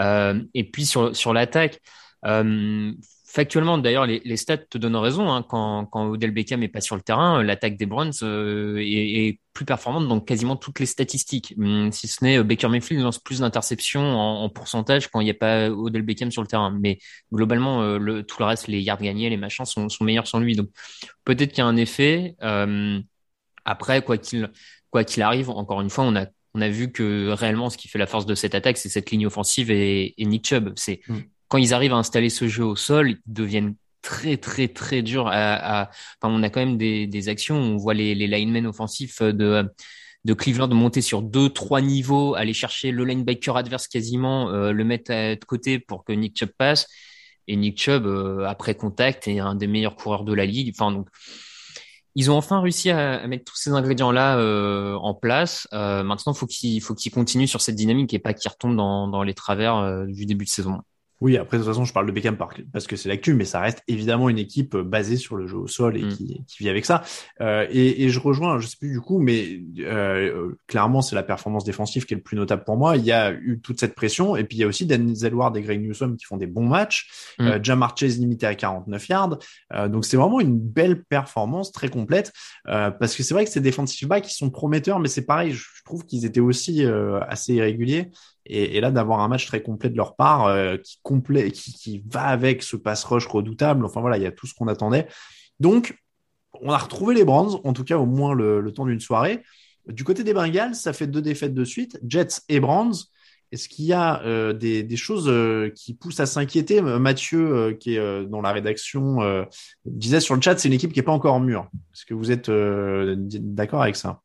Euh, et puis sur sur l'attaque. Euh, Factuellement, d'ailleurs, les, les stats te donnent raison. Hein, quand, quand Odell Beckham est pas sur le terrain, l'attaque des Browns euh, est, est plus performante dans quasiment toutes les statistiques. Hum, si ce n'est euh, Baker Mayfield lance plus d'interceptions en, en pourcentage quand il n'y a pas Odell Beckham sur le terrain. Mais globalement, euh, le, tout le reste, les yards gagnés, les machins sont, sont meilleurs sans lui. Donc peut-être qu'il y a un effet. Euh, après, quoi qu'il quoi qu'il arrive, encore une fois, on a on a vu que réellement, ce qui fait la force de cette attaque, c'est cette ligne offensive et, et Nick Chubb. C'est Mm. quand ils arrivent à installer ce jeu au sol, ils deviennent très très très durs à, à... Enfin, on a quand même des, des actions où on voit les, les linemen offensifs de de Cleveland monter sur deux trois niveaux, aller chercher le linebacker adverse quasiment, euh, le mettre à- de côté pour que Nick Chubb passe. Et Nick Chubb euh, après contact est un des meilleurs coureurs de la ligue. Enfin donc ils ont enfin réussi à, mettre tous ces ingrédients-là euh, en place. Euh, maintenant, faut faut qu'ils continuent sur cette dynamique et pas qu'ils retombent dans, dans les travers euh, du début de saison. Oui, après, de toute façon, je parle de Beckham par- parce que c'est l'actu, mais ça reste évidemment une équipe euh, basée sur le jeu au sol et Mm. qui, qui vit avec ça. Euh, et, et je rejoins, je sais plus du coup, mais euh, clairement, c'est la performance défensive qui est le plus notable pour moi. Il y a eu toute cette pression, et puis il y a aussi Denzel Ward et Greg Newsom qui font des bons matchs. Mm. Euh, Jamar Chase limité à 49 yards. Euh, donc c'est vraiment une belle performance, très complète. Euh, parce que c'est vrai que ces defensive backs qui sont prometteurs, mais c'est pareil, je je trouve qu'ils étaient aussi euh, assez irréguliers. Et, là, d'avoir un match très complet de leur part, euh, qui, complet, qui, qui va avec ce pass rush redoutable, enfin voilà, il y a tout ce qu'on attendait. Donc, on a retrouvé les Browns, en tout cas au moins le, temps d'une soirée. Du côté des Bengals, ça fait deux défaites de suite, Jets et Browns. Est-ce qu'il y a euh, des, choses euh, qui poussent à s'inquiéter? Mathieu, qui est dans la rédaction, disait sur le chat, c'est une équipe qui n'est pas encore mûre. Est-ce que vous êtes d'accord avec ça?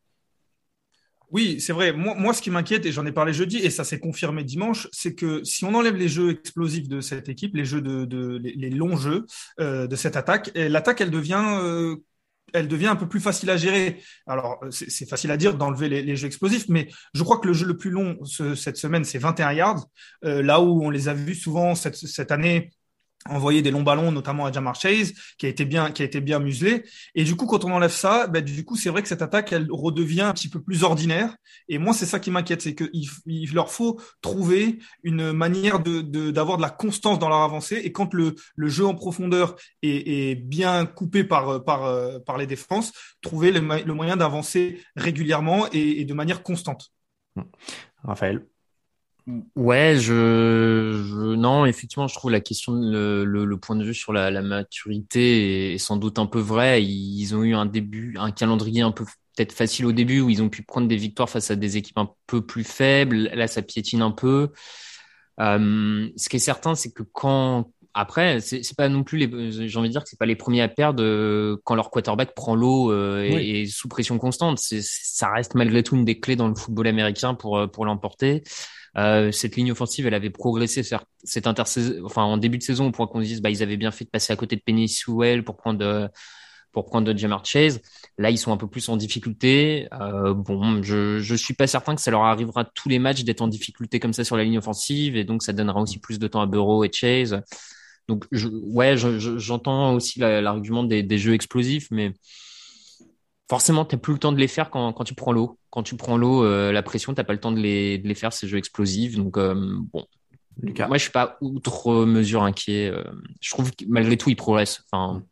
Oui, c'est vrai. Moi, moi, ce qui m'inquiète, et j'en ai parlé jeudi, et ça s'est confirmé dimanche, c'est que si on enlève les jeux explosifs de cette équipe, les jeux de, de les, longs jeux euh, de cette attaque, l'attaque, elle devient, euh, elle devient un peu plus facile à gérer. Alors, c'est facile à dire d'enlever les, les jeux explosifs, mais je crois que le jeu le plus long ce- cette semaine, c'est 21 yards, euh, là où on les a vus souvent cette, cette année envoyer des longs ballons, notamment à Jamar Chase, qui a été bien, qui a été bien muselé. Et du coup, quand on enlève ça, ben, du coup, c'est vrai que cette attaque, elle redevient un petit peu plus ordinaire. Et moi, c'est ça qui m'inquiète, c'est qu'il il leur faut trouver une manière de, d'avoir de la constance dans leur avancée. Et quand le, le jeu en profondeur est, est bien coupé par, par, par les défenses, trouver le, mo- le moyen d'avancer régulièrement et de manière constante. Raphaël Ouais, je, je- non, effectivement, je trouve la question, le, le, le point de vue sur la, la maturité est, est sans doute un peu vrai. Ils ont eu un début, un calendrier un peu peut-être facile au début où ils ont pu prendre des victoires face à des équipes un peu plus faibles. Là, ça piétine un peu. Euh, ce qui est certain, c'est que quand après, c'est pas non plus les, j'ai envie de dire que c'est pas les premiers à perdre euh, quand leur quarterback prend l'eau euh, et, Oui. et sous pression constante. Ça reste malgré tout une des clés dans le football américain pour euh, pour l'emporter. Euh, cette ligne offensive, elle avait progressé cette intersaison, enfin en début de saison, au point qu'on se dise, bah ils avaient bien fait de passer à côté de Penny Sewell pour prendre pour prendre Jamar Chase. Là, ils sont un peu plus en difficulté. Euh, bon, je je suis pas certain que ça leur arrivera tous les matchs d'être en difficulté comme ça sur la ligne offensive, et donc ça donnera aussi plus de temps à Burrow et Chase. Donc, je, ouais, je- je- j'entends aussi la- l'argument des, des jeux explosifs, mais forcément, t'as plus le temps de les faire quand, quand tu prends l'eau. Quand tu prends l'eau, euh, la pression, t'as pas le temps de les, de les faire ces jeux explosifs. Donc, euh, bon, Lucas moi, je suis pas outre mesure inquiet. euh, je trouve que malgré tout, ils progressent. Enfin,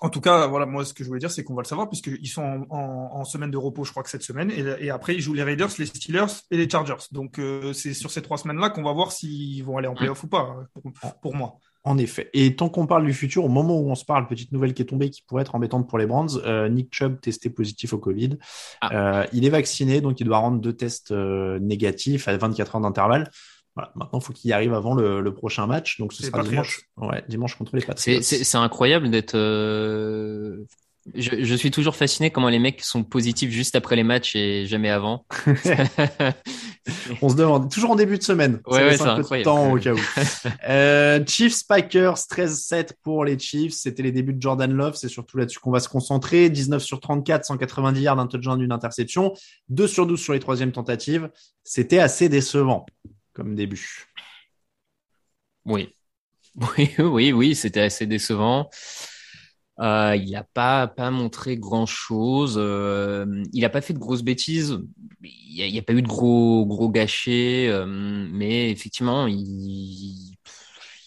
En tout cas, voilà, moi, ce que je voulais dire, c'est qu'on va le savoir, puisqu'ils sont en, en- en semaine de repos, je crois que cette semaine, et, et après, ils jouent les Raiders, les Steelers et les Chargers. Donc, euh, c'est sur ces trois semaines-là qu'on va voir s'ils vont aller en playoff ou pas, pour, pour moi. En effet. Et tant qu'on parle du futur, au moment où on se parle, petite nouvelle qui est tombée qui pourrait être embêtante pour les Brands, euh, Nick Chubb testé positif au Covid. Euh, il est vacciné, donc il doit rendre deux tests euh, négatifs à 24 heures d'intervalle. Voilà, maintenant, il faut qu'il y arrive avant le, le prochain match. Donc, ce sera dimanche, ouais, dimanche contre les Patriots. c'est incroyable d'être. Je, je suis toujours fasciné comment les mecs sont positifs juste après les matchs et jamais avant. [laughs] [laughs] On se demande, toujours en début de semaine. Ouais, ouais, c'est un peu de temps au cas où. [laughs] Euh, Chiefs Packers 13-7 pour les Chiefs. C'était les débuts de Jordan Love. C'est surtout là-dessus qu'on va se concentrer. 19 sur 34, 190 yards, un touchdown, une interception. 2 sur 12 sur les troisièmes tentatives. C'était assez décevant comme début. Oui. Oui, oui, oui, c'était assez décevant. Euh, il n'a pas, pas montré grand-chose. Euh, il n'a pas fait de grosses bêtises. Il n'y a, a pas eu de gros, gros gâchets. euh, mais effectivement,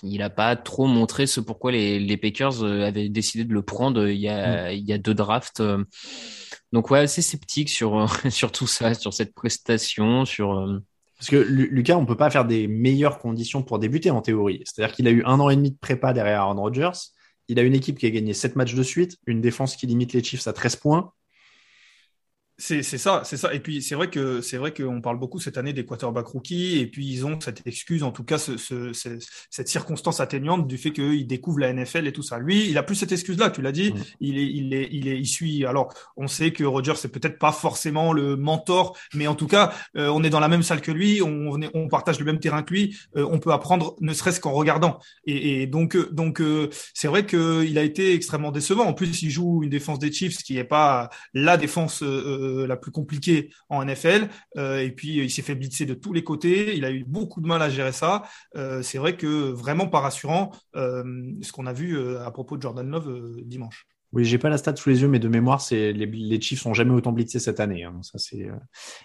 il n'a pas trop montré ce pourquoi les, les Packers euh, avaient décidé de le prendre il y a, il y a deux drafts. euh. Donc ouais, assez sceptique sur, [laughs] sur tout ça, sur cette prestation, sur... euh, Parce que Lu- Lucas, on peut pas faire des meilleures conditions pour débuter en théorie. C'est-à-dire qu'il a eu un an et demi de prépa derrière Aaron Rodgers. Il a une équipe qui a gagné 7 matchs de suite, une défense qui limite les Chiefs à 13 points. C'est c'est ça, c'est ça. Et puis c'est vrai que c'est vrai qu'on parle beaucoup cette année des quarterbacks rookies, et puis ils ont cette excuse, en tout cas ce, ce- ce- cette circonstance atténuante du fait qu'ils découvrent la NFL et tout ça. Lui, il a plus cette excuse-là. Tu l'as dit. Mm. Il est, il est, il est, il suit. Alors, on sait que Roger c'est peut-être pas forcément le mentor, mais en tout cas, euh, on est dans la même salle que lui, on, on est- on partage le même terrain que lui. euh, on peut apprendre, ne serait-ce qu'en regardant. Et, et donc, euh, donc euh, c'est vrai qu'il a été extrêmement décevant. En plus, il joue une défense des Chiefs qui est pas la défense euh, la plus compliquée en NFL. Euh, et puis, il s'est fait blitzer de tous les côtés. Il a eu beaucoup de mal à gérer ça. Euh, c'est vrai que vraiment pas rassurant euh, ce qu'on a vu euh, à propos de Jordan Love euh, dimanche. Oui, j'ai pas la stat sous les yeux, mais de mémoire, c'est les, les Chiefs sont jamais autant blitzés cette année. hein. Ça, c'est euh,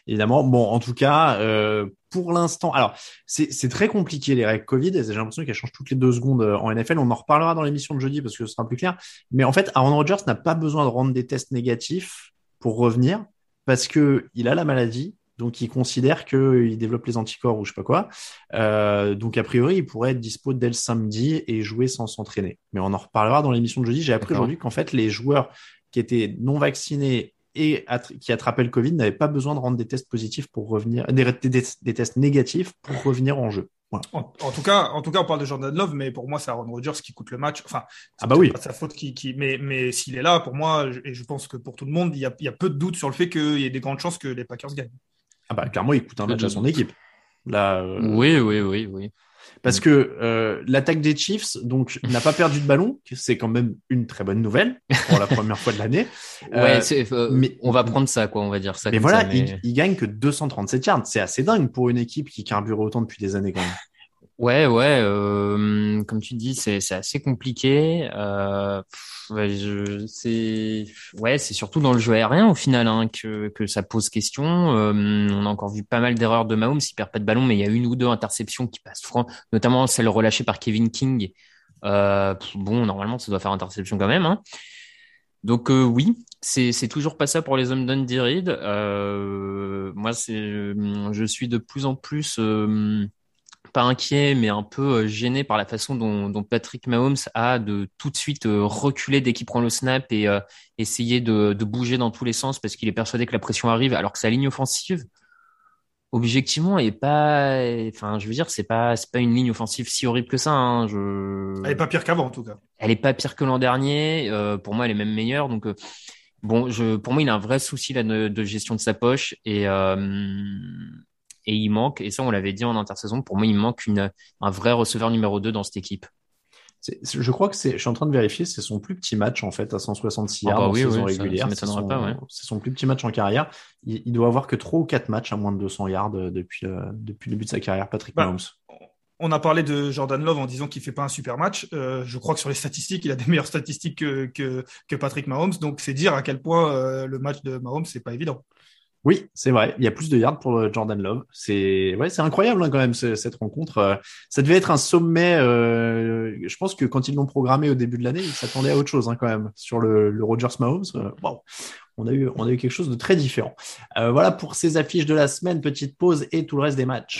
évidemment bon. En tout cas, euh, pour l'instant, alors c'est très compliqué les règles Covid. J'ai l'impression qu'elles changent toutes les deux secondes euh, en NFL. On en reparlera dans l'émission de jeudi parce que ce sera plus clair. Mais en fait, Aaron Rodgers n'a pas besoin de rendre des tests négatifs pour revenir parce que il a la maladie. Donc, il considère qu'il développe les anticorps ou je sais pas quoi. Euh, donc, a priori, il pourrait être dispo dès le samedi et jouer sans s'entraîner. Mais on en reparlera dans l'émission de jeudi. J'ai appris aujourd'hui qu'en fait, les joueurs qui étaient non vaccinés et qui attrapaient le Covid n'avaient pas besoin de rendre des tests positifs pour revenir, des, des- des tests négatifs pour revenir en jeu. Voilà. En, en tout cas, en tout cas, on parle de Jordan Love, mais pour moi, c'est Aaron Rodgers qui coûte le match. Enfin, Ah bah oui. pas sa faute qui, qui mais, mais s'il est là, pour moi, je- et je pense que pour tout le monde, il y a, il y a peu de doute sur le fait qu'il y ait des grandes chances que les Packers gagnent. Ah bah, clairement, il coûte un match à son équipe. Là, euh, Oui, oui, oui, oui. Parce que euh, l'attaque des Chiefs donc n'a pas perdu de ballon, c'est quand même une très bonne nouvelle pour la première fois de l'année. [laughs] Ouais, Euh, euh, mais- on va prendre ça, quoi, on va dire ça. Mais voilà, ça, mais- il, il gagne que 237 yards. C'est assez dingue pour une équipe qui carbure autant depuis des années quand même. Ouais, ouais, euh, comme tu dis, c'est assez compliqué. Euh, c'est ouais, c'est surtout dans le jeu aérien au final hein, que que ça pose question. Euh, on a encore vu pas mal d'erreurs de Mahomes, il perd pas de ballon, mais il y a une ou deux interceptions qui passent franc, notamment celle relâchée par Kevin King. Euh, bon, normalement, ça doit faire interception quand même. Hein. Donc euh, oui, c'est toujours pas ça pour les hommes d'Andy Reid. Euh, moi, c'est je suis de plus en plus euh, pas inquiet, mais un peu euh, gêné par la façon dont, dont Patrick Mahomes a de tout de suite euh, reculer dès qu'il prend le snap et euh, essayer de, de bouger dans tous les sens parce qu'il est persuadé que la pression arrive, alors que sa ligne offensive, objectivement, est pas, enfin, je veux dire, c'est pas, c'est pas une ligne offensive si horrible que ça. Hein, je... Elle est pas pire qu'avant, en tout cas. Elle est pas pire que l'an dernier. Euh, pour moi, elle est même meilleure. Donc, euh, bon, je, pour moi, il a un vrai souci là de, de gestion de sa poche et euh, et il manque. Et ça, on l'avait dit en intersaison. Pour moi, il manque une un vrai receveur numéro 2 dans cette équipe. C'est- c'est- je crois que c'est, je suis en train de vérifier, c'est son plus petit match en fait à 166 Ah yards bah en oui, saison oui, ça- régulière. ça C'est m'étonnerait son- pas, ouais. C'est son plus petit match en carrière. Il, il doit avoir que trois ou quatre matchs à moins de 200 yards euh, depuis euh, depuis le début de sa carrière, Patrick Bah, Mahomes. On a parlé de Jordan Love en disant qu'il fait pas un super match. Euh, je crois que sur les statistiques, il a des meilleures statistiques que, que, que Patrick Mahomes. Donc, c'est dire à quel point euh, le match de Mahomes, c'est pas évident. Oui, c'est vrai. Il y a plus de yards pour euh, Jordan Love. C'est ouais, c'est incroyable hein, quand même ce- cette rencontre. Euh, Ça devait être un sommet. euh, Je pense que quand ils l'ont programmé au début de l'année, ils s'attendaient à autre chose hein, quand même sur le, le Rogers Mahomes. Wow. On a eu on a eu quelque chose de très différent. Voilà pour ces affiches de la semaine. Petite pause et tout le reste des matchs.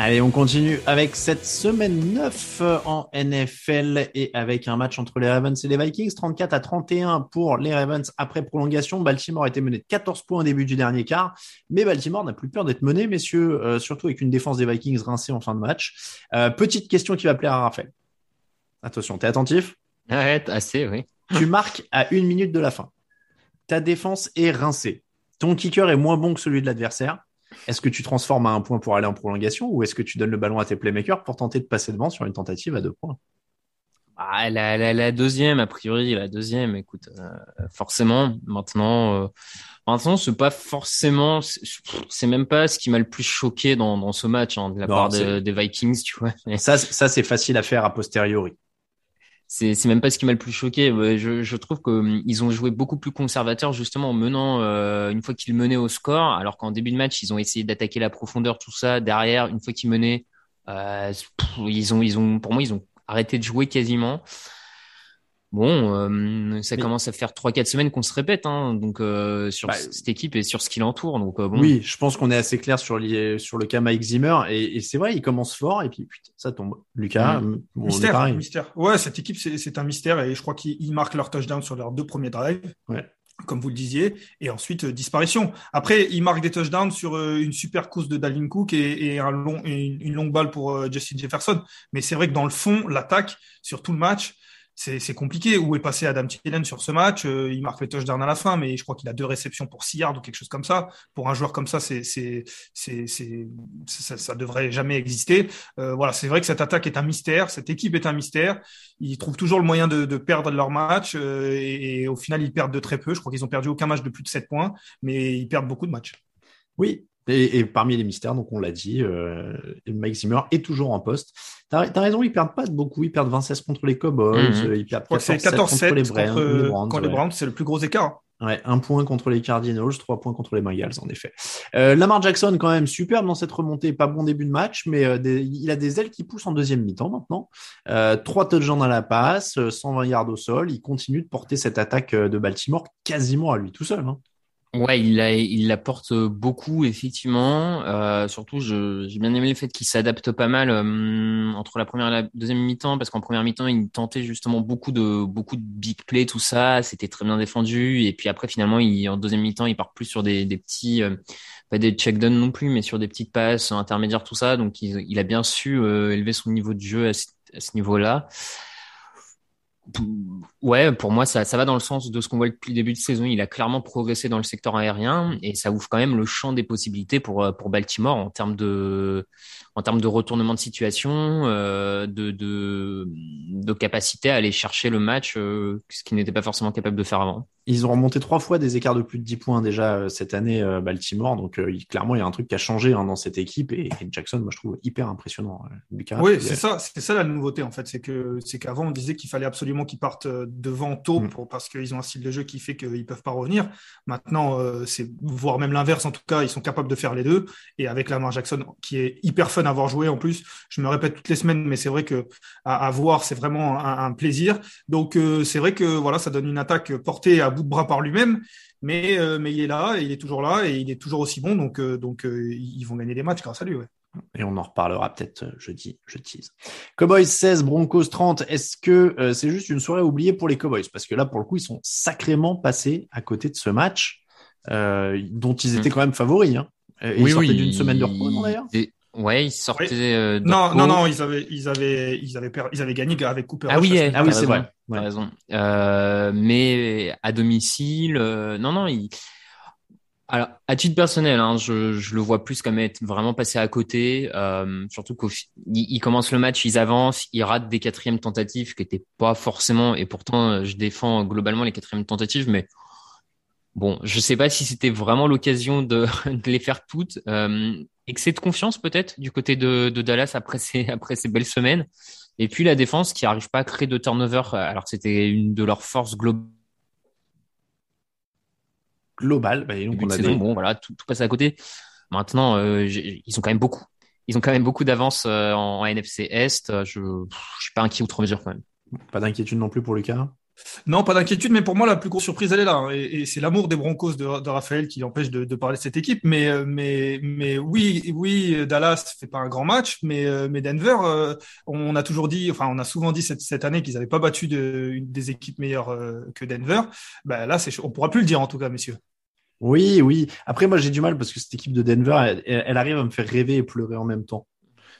Allez, on continue avec cette semaine 9 en NFL et avec un match entre les Ravens et les Vikings, 34 à 31 pour les Ravens après prolongation. Baltimore a été mené de 14 points au début du dernier quart, mais Baltimore n'a plus peur d'être mené, messieurs, euh, surtout avec une défense des Vikings rincée en fin de match. Euh, petite question qui va plaire à Raphaël. Attention, t'es attentif? Ouais, assez, oui. Tu marques à une minute de la fin. Ta défense est rincée. Ton kicker est moins bon que celui de l'adversaire. Est-ce que tu transformes à un point pour aller en prolongation ou est-ce que tu donnes le ballon à tes playmakers pour tenter de passer devant sur une tentative à deux points? Ah, la, la, la deuxième, a priori, la deuxième, écoute, euh, forcément, maintenant, euh, maintenant, c'est pas forcément, c'est même pas ce qui m'a le plus choqué dans, dans ce match, hein, de la Non, part de- des Vikings, tu vois. Mais Ça, ça c'est facile à faire a posteriori. C'est, c'est même pas ce qui m'a le plus choqué. Je, je trouve que hum, ont joué beaucoup plus conservateur justement en menant euh, une fois qu'ils menaient au score, alors qu'en début de match ils ont essayé d'attaquer la profondeur, tout ça. Derrière, une fois qu'ils menaient, euh, ils ont, ils ont, pour moi, ils ont arrêté de jouer quasiment. Bon, euh, ça Mais- commence à faire trois quatre semaines qu'on se répète, hein, donc euh, sur Bah, cette équipe et sur ce qui l'entoure. Donc euh, bon, Oui, je pense qu'on est assez clair sur, les- sur le cas Mike Zimmer et, et c'est vrai, il commence fort et puis putain, ça tombe. Lucas, bon, on est Mystère, mystère. Ouais, cette équipe, c'est c'est un mystère et je crois qu'ils ils marquent leur touchdown sur leurs deux premiers drives, Ouais. comme vous le disiez, et ensuite euh, disparition. Après, ils marquent des touchdowns sur euh, une super course de Dalvin Cook et, et un long, et une, une longue balle pour euh, Justin Jefferson. Mais c'est vrai que dans le fond, l'attaque sur tout le match, c'est compliqué. Où est passé Adam Thielen sur ce match Euh, Il marque le touchdown à la fin, mais je crois qu'il a deux réceptions pour 6 yards ou quelque chose comme ça. Pour un joueur comme ça, c'est ça, ça devrait jamais exister. Euh, voilà, c'est vrai que cette attaque est un mystère, cette équipe est un mystère. Ils trouvent toujours le moyen de, perdre leur match euh, et, et au final ils perdent de très peu. Je crois qu'ils ont perdu aucun match de plus de 7 points, mais ils perdent beaucoup de matchs. Oui, et, et parmi les mystères, donc on l'a dit, euh, Mike Zimmer est toujours en poste. T'as as raison, ils perdent pas de beaucoup, ils perdent 26 contre les Cowboys, ils perdent Je crois que c'est 14-7 contre les 14-7 Browns. contre, les Browns, ouais. C'est le plus gros écart. Ouais, un point contre les Cardinals, trois points contre les Bengals, en effet. Euh, Lamar Jackson, quand même, superbe dans cette remontée. Pas bon début de match, mais euh, des- il a des ailes qui poussent en deuxième mi-temps maintenant. Euh, trois touchdowns à la passe, euh, 120 yards au sol. Il continue de porter cette attaque de Baltimore quasiment à lui tout seul. Hein. Ouais, il la, il la porte beaucoup, effectivement. Euh, surtout, j'ai bien aimé le fait qu'il s'adapte pas mal euh, entre la première et la deuxième mi-temps, parce qu'en première mi-temps, il tentait justement beaucoup de beaucoup de big plays, tout ça. C'était très bien défendu. Et puis après, finalement, il, en deuxième mi-temps, il part plus sur des, des petits, euh, pas des check downs non plus, mais sur des petites passes intermédiaires, tout ça. Donc, il, il a bien su euh, élever son niveau de jeu à à ce niveau-là. Ouais, pour moi, ça, ça va dans le sens de ce qu'on voit depuis le début de saison. Il a clairement progressé dans le secteur aérien et ça ouvre quand même le champ des possibilités pour, euh, pour Baltimore en termes de, en termes de retournement de situation, euh, de, de, de capacité à aller chercher le match, euh, ce qu'il n'était pas forcément capable de faire avant. Ils ont remonté trois fois des écarts de plus de 10 points déjà euh, cette année, euh, Baltimore. Donc, euh, il- clairement, il y a un truc qui a changé hein, dans cette équipe. Et, et Jackson, moi, je trouve hyper impressionnant. euh, Lucas. Oui, c'est ça, c'est ça la nouveauté en fait, c'est que c'est qu'avant on disait qu'il fallait absolument qu'ils partent devant tôt Mm. parce qu'ils ont un style de jeu qui fait qu'ils peuvent pas revenir. Maintenant, euh, c'est voire même l'inverse en tout cas, ils sont capables de faire les deux. Et avec Lamar Jackson qui est hyper fun à voir jouer en plus, je me répète toutes les semaines, mais c'est vrai que à, à voir c'est vraiment un, un plaisir. Donc euh, c'est vrai que voilà, ça donne une attaque portée à bout de bras par lui-même. Mais, euh, mais il est là, et il est toujours là, et il est toujours aussi bon, donc, euh, donc euh, ils vont gagner des matchs grâce à lui. Ouais. Et on en reparlera peut-être jeudi, je tease. Cowboys 16, Broncos 30. Est-ce que euh, c'est juste une soirée oubliée pour les Cowboys? Parce que là, pour le coup, ils sont sacrément passés à côté de ce match, euh, dont ils étaient quand même favoris. Hein. Et ils sortaient d'une semaine de repos, d'ailleurs Et- Ouais, ils sortaient. Euh, non, non, non, ils avaient, ils avaient, ils avaient, ils avaient gagné avec Cooper. Ah oui, ah oui, c'est vrai. T'as raison. Euh, mais à domicile, euh, non, non, il. Alors, à titre personnel, hein, je, je, le vois plus comme être vraiment passé à côté. Euh, surtout qu'ils commencent le match, ils avancent, ils ratent des quatrièmes tentatives qui n'étaient pas forcément. Et pourtant, je défends globalement les quatrièmes tentatives, mais bon, je sais pas si c'était vraiment l'occasion de, [laughs] de, les faire toutes. Euh, excès de confiance peut-être du côté de, de, Dallas après ces [laughs] après ces belles semaines. Et puis la défense qui arrive pas à créer de turnover alors que c'était une de leurs forces globales global. Bah, donc on a des... bon, voilà, tout, tout, passe à côté. Maintenant, euh, ils ont quand même beaucoup. Ils ont quand même beaucoup d'avance euh, en, NFC Est. Je, je suis pas inquiet outre mesure quand même. Pas d'inquiétude non plus pour Lucas? Non, pas d'inquiétude, mais pour moi, la plus grosse surprise, elle est là. Hein. Et, c'est l'amour des Broncos de, Raphaël qui empêche de, parler de cette équipe. Mais, euh, mais, mais oui, oui, Dallas fait pas un grand match, mais, euh, Denver, on a toujours dit, enfin, on a souvent dit cette, année qu'ils n'avaient pas battu des équipes meilleures que Denver. Ben là, on pourra plus le dire en tout cas, messieurs. Oui, oui. Après, moi, j'ai du mal parce que cette équipe de Denver, elle, arrive à me faire rêver et pleurer en même temps.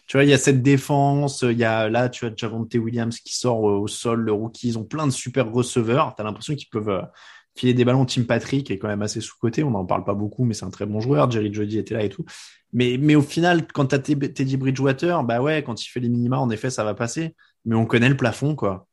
Tu vois, il y a cette défense, il y a là, tu as Javonte Williams qui sort au sol, le rookie, ils ont plein de super receveurs. Tu as l'impression qu'ils peuvent euh, filer des ballons. Tim Patrick est quand même assez sous-côté, on n'en parle pas beaucoup, mais c'est un très bon joueur. Jerry Jody était là et tout. Mais, mais au final, quand tu Teddy Bridgewater, bah ouais, quand il fait les minima, en effet, ça va passer. Mais on connaît le plafond, quoi.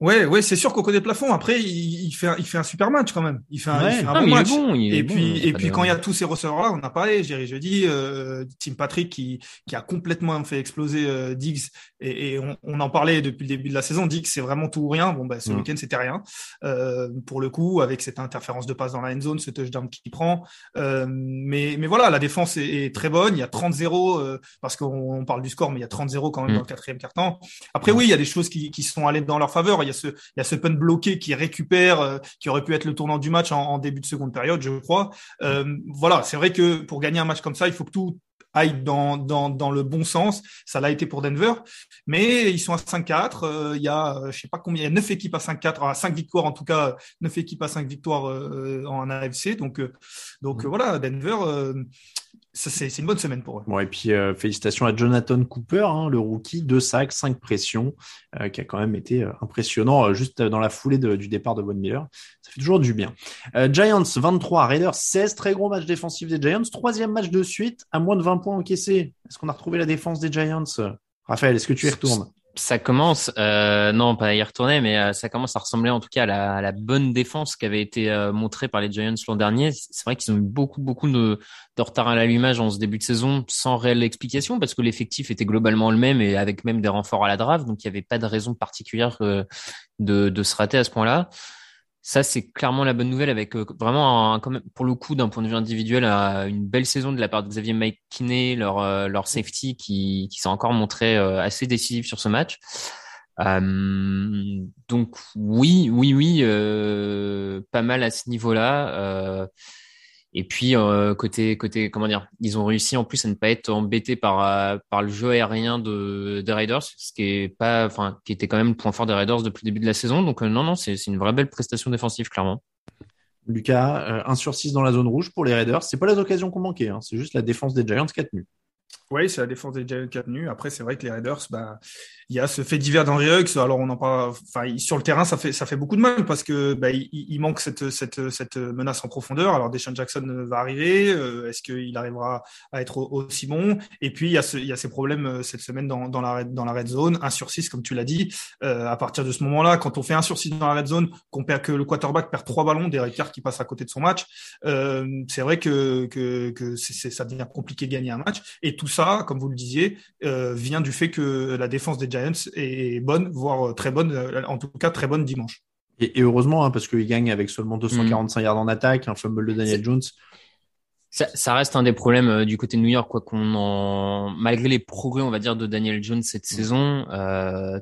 Ouais, ouais, c'est sûr qu'au côté plafond. Après, il, il, fait, il fait un super match quand même. Il fait un, il fait un bon match. et puis, et puis quand il y a tous ces receveurs-là, on a parlé, j'ai jeudi, euh, Tim Patrick qui, qui a complètement fait exploser euh, Diggs. Et, et on, on, en parlait depuis le début de la saison. Diggs, c'est vraiment tout ou rien. Bon, bah, ce week-end, c'était rien. Euh, pour le coup, avec cette interférence de passe dans la end zone, ce touchdown qu'il prend. Euh, mais, mais voilà, la défense est, est très bonne. Il y a 30-0 euh, parce qu'on parle du score, mais il y a 30-0 quand même mm. dans le quatrième quart-temps. Après, oui, il y a des choses qui, qui sont allées dans leur faveur y a ce, il y a ce punt bloqué qui récupère, euh, qui aurait pu être le tournant du match en, début de seconde période, je crois. Euh, voilà, c'est vrai que pour gagner un match comme ça, il faut que tout aille dans, dans, dans le bon sens. Ça l'a été pour Denver, mais ils sont à 5-4. Euh, il y a, je sais pas combien, il y a 9 équipes à 5-4, à 5 victoires en tout cas, 9 équipes à 5 victoires en AFC. Donc, donc voilà, Denver c'est une bonne semaine pour eux. Bon, et puis euh, félicitations à Jonathan Cooper, hein, le rookie, deux sacs, cinq pressions, euh, qui a quand même été euh, impressionnant juste dans la foulée du départ de Von Miller. Ça fait toujours du bien. Giants 23, Raiders 16, très gros match défensif des Giants, troisième match de suite à moins de 20 points encaissés. Est-ce qu'on a retrouvé la défense des Giants? Raphaël, est-ce que tu y retournes? Ça commence, euh, non pas à y retourner, mais euh, ça commence à ressembler en tout cas à la, à la bonne défense qui avait été euh, montrée par les Giants l'an dernier. C'est vrai qu'ils ont eu beaucoup beaucoup de, de retard à l'allumage en ce début de saison sans réelle explication parce que l'effectif était globalement le même et avec même des renforts à la draft, donc il n'y avait pas de raison particulière euh, de, de se rater à ce point-là ça, c'est clairement la bonne nouvelle avec euh, vraiment, un, pour le coup, d'un point de vue individuel, une belle saison de la part de Xavier McKinney, leur, euh, leur safety qui, qui s'est encore montré euh, assez décisif sur ce match. donc oui, oui, oui, pas mal à ce niveau-là. Et puis euh, côté côté comment dire, ils ont réussi en plus à ne pas être embêtés par euh, par le jeu aérien de des Raiders, ce qui est pas enfin qui était quand même le point fort des Raiders depuis le début de la saison. Donc euh, non non, c'est une vraie belle prestation défensive clairement. Lucas, 1 sur 6 dans la zone rouge pour les Raiders. C'est pas les occasions qu'on manquait, hein. c'est juste la défense des Giants qui a tenu. Oui, c'est la défense des Giants qui a. Après, c'est vrai que les Raiders, bah, il y a ce fait divers d'Henry Huggs. Alors, on en parle, enfin, sur le terrain, ça fait, ça fait beaucoup de mal parce que, bah, il, manque cette, cette, cette menace en profondeur. Alors, Deshaun Jackson va arriver. Euh, est-ce qu'il arrivera à être aussi bon? Et puis, il y a il y a ces problèmes euh, cette semaine dans, dans la, dans la red zone. 1 sur 6, comme tu l'as dit. Euh, à partir de ce moment-là, quand on fait 1 sur 6 dans la red zone, qu'on perd, que le quarterback perd trois ballons, des Carr qui passe à côté de son match, euh, c'est vrai que, que, que ça devient compliqué de gagner un match. Et tout ça, comme vous le disiez, euh, vient du fait que la défense des Giants est bonne, voire très bonne, euh, en tout cas très bonne dimanche. Et, heureusement, hein, parce qu'ils gagnent avec seulement 245 mm. yards en attaque, un fumble de Daniel Jones. Ça, reste un des problèmes euh, du côté de New York, quoi qu'on en, malgré les progrès, on va dire, de Daniel Jones cette mm. saison,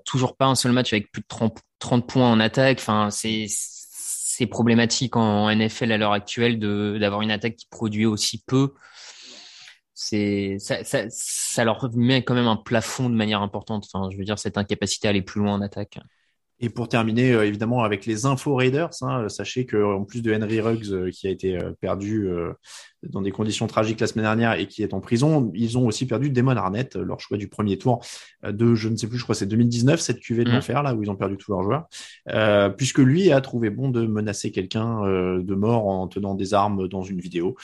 toujours pas un seul match avec plus de 30, 30 points en attaque. Enfin, c'est c'est problématique en NFL à l'heure actuelle de d'avoir une attaque qui produit aussi peu c'est ça, ça, leur met quand même un plafond de manière importante. Enfin, je veux dire cette incapacité à aller plus loin en attaque. Et pour terminer, euh, évidemment, avec les infos Raiders, hein, sachez qu'en plus de Henry Ruggs euh, qui a été euh, perdu dans des conditions tragiques la semaine dernière et qui est en prison. Ils ont aussi perdu Damon Arnett, leur choix du premier tour de, je ne sais plus, je crois c'est 2019, cette cuvée de Mm. l'enfer là où ils ont perdu tous leurs joueurs, euh, puisque lui a trouvé bon de menacer quelqu'un euh, de mort en tenant des armes dans une vidéo.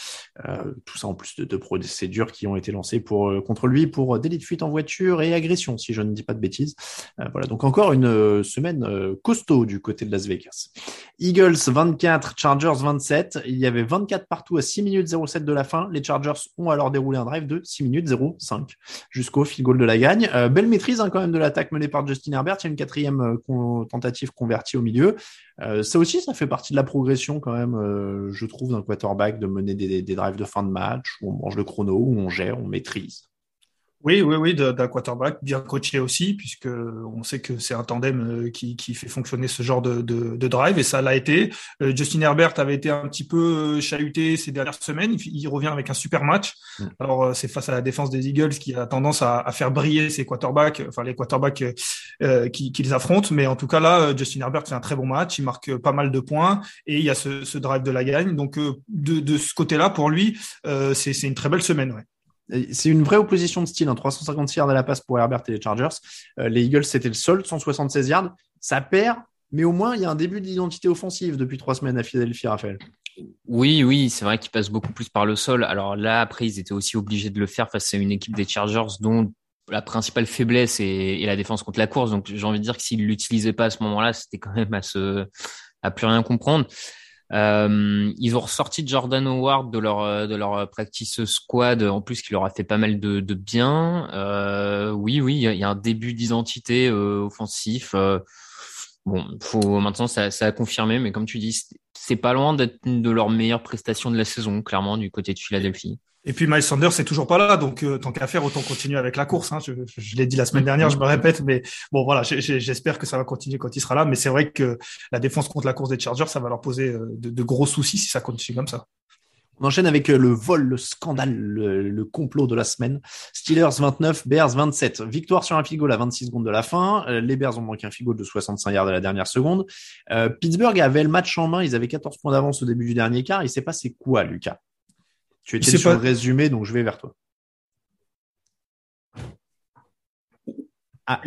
Euh, tout ça en plus de deux procédures qui ont été lancées pour euh, contre lui pour délit de fuite en voiture et agression, si je ne dis pas de bêtises. Euh, voilà, donc encore une euh, semaine euh, costaud du côté de Las Vegas. Eagles 24, Chargers 27. Il y avait 24 partout à 6 minutes 07 de la fin. Les Chargers ont alors déroulé un drive de 6 minutes 05 jusqu'au field goal de la gagne. Euh, belle maîtrise hein, quand même de l'attaque menée par Justin Herbert. Il y a une quatrième euh, tentative convertie au milieu. Euh, ça aussi, ça fait partie de la progression quand même, je trouve, d'un quarterback de mener des, des drives de fin de match où on mange le chrono, où on gère, on maîtrise. Oui, oui, oui, d'un quarterback bien coaché aussi, puisque on sait que c'est un tandem euh, qui, qui fait fonctionner ce genre de, de, de drive, et ça l'a été. Euh, Justin Herbert avait été un petit peu euh, chahuté ces dernières semaines. Il, revient avec un super match. Mm. Alors c'est face à la défense des Eagles qui a tendance à, à faire briller ses quarterbacks, enfin les quarterbacks euh, qui, qui les affrontent. Mais en tout cas là, Justin Herbert fait un très bon match. Il marque pas mal de points et il y a ce, ce drive de la gagne. Donc de, de ce côté-là, pour lui, euh, c'est c'est une très belle semaine. Ouais. Et C'est une vraie opposition de style, hein, 356 yards à la passe pour Herbert et les Chargers. Euh, les Eagles, c'était le seul, 176 yards. Ça perd, mais au moins, il y a un début d'identité offensive depuis trois semaines à Philadelphie, Raphaël. Oui, oui, c'est vrai qu'ils passent beaucoup plus par le sol. Alors là, après, ils étaient aussi obligés de le faire face à une équipe des Chargers dont la principale faiblesse est, la défense contre la course. Donc j'ai envie de dire que s'ils l'utilisaient pas à ce moment-là, c'était quand même à plus rien comprendre. Euh, ils ont ressorti Jordan Howard de leur euh, de leur practice squad, en plus qui leur a fait pas mal de, de bien. Euh, oui, oui, il y a- un début d'identité euh, offensif. Euh, bon, faut maintenant ça, ça a confirmé, mais comme tu dis, c'est- pas loin d'être une de leurs meilleures prestations de la saison, clairement du côté de Philadelphie. Et puis Miles Sanders c'est toujours pas là, donc euh, tant qu'à faire, autant continuer avec la course. Hein. Je, je- l'ai dit la semaine dernière, je me répète, mais bon voilà, j'espère que ça va continuer quand il sera là. Mais c'est vrai que la défense contre la course des Chargers, ça va leur poser euh, de, de gros soucis si ça continue comme ça. On enchaîne avec euh, le vol, le scandale, le, complot de la semaine. Steelers 29, Bears 27. Victoire sur un goal à 26 secondes de la fin. Euh, Les Bears ont manqué un goal de 65 yards à la dernière seconde. Euh, Pittsburgh avait le match en main. Ils avaient 14 points d'avance au début du dernier quart. Il s'est passé quoi, Lucas? Tu étais sur pas- le résumé, donc je vais vers toi. Ah.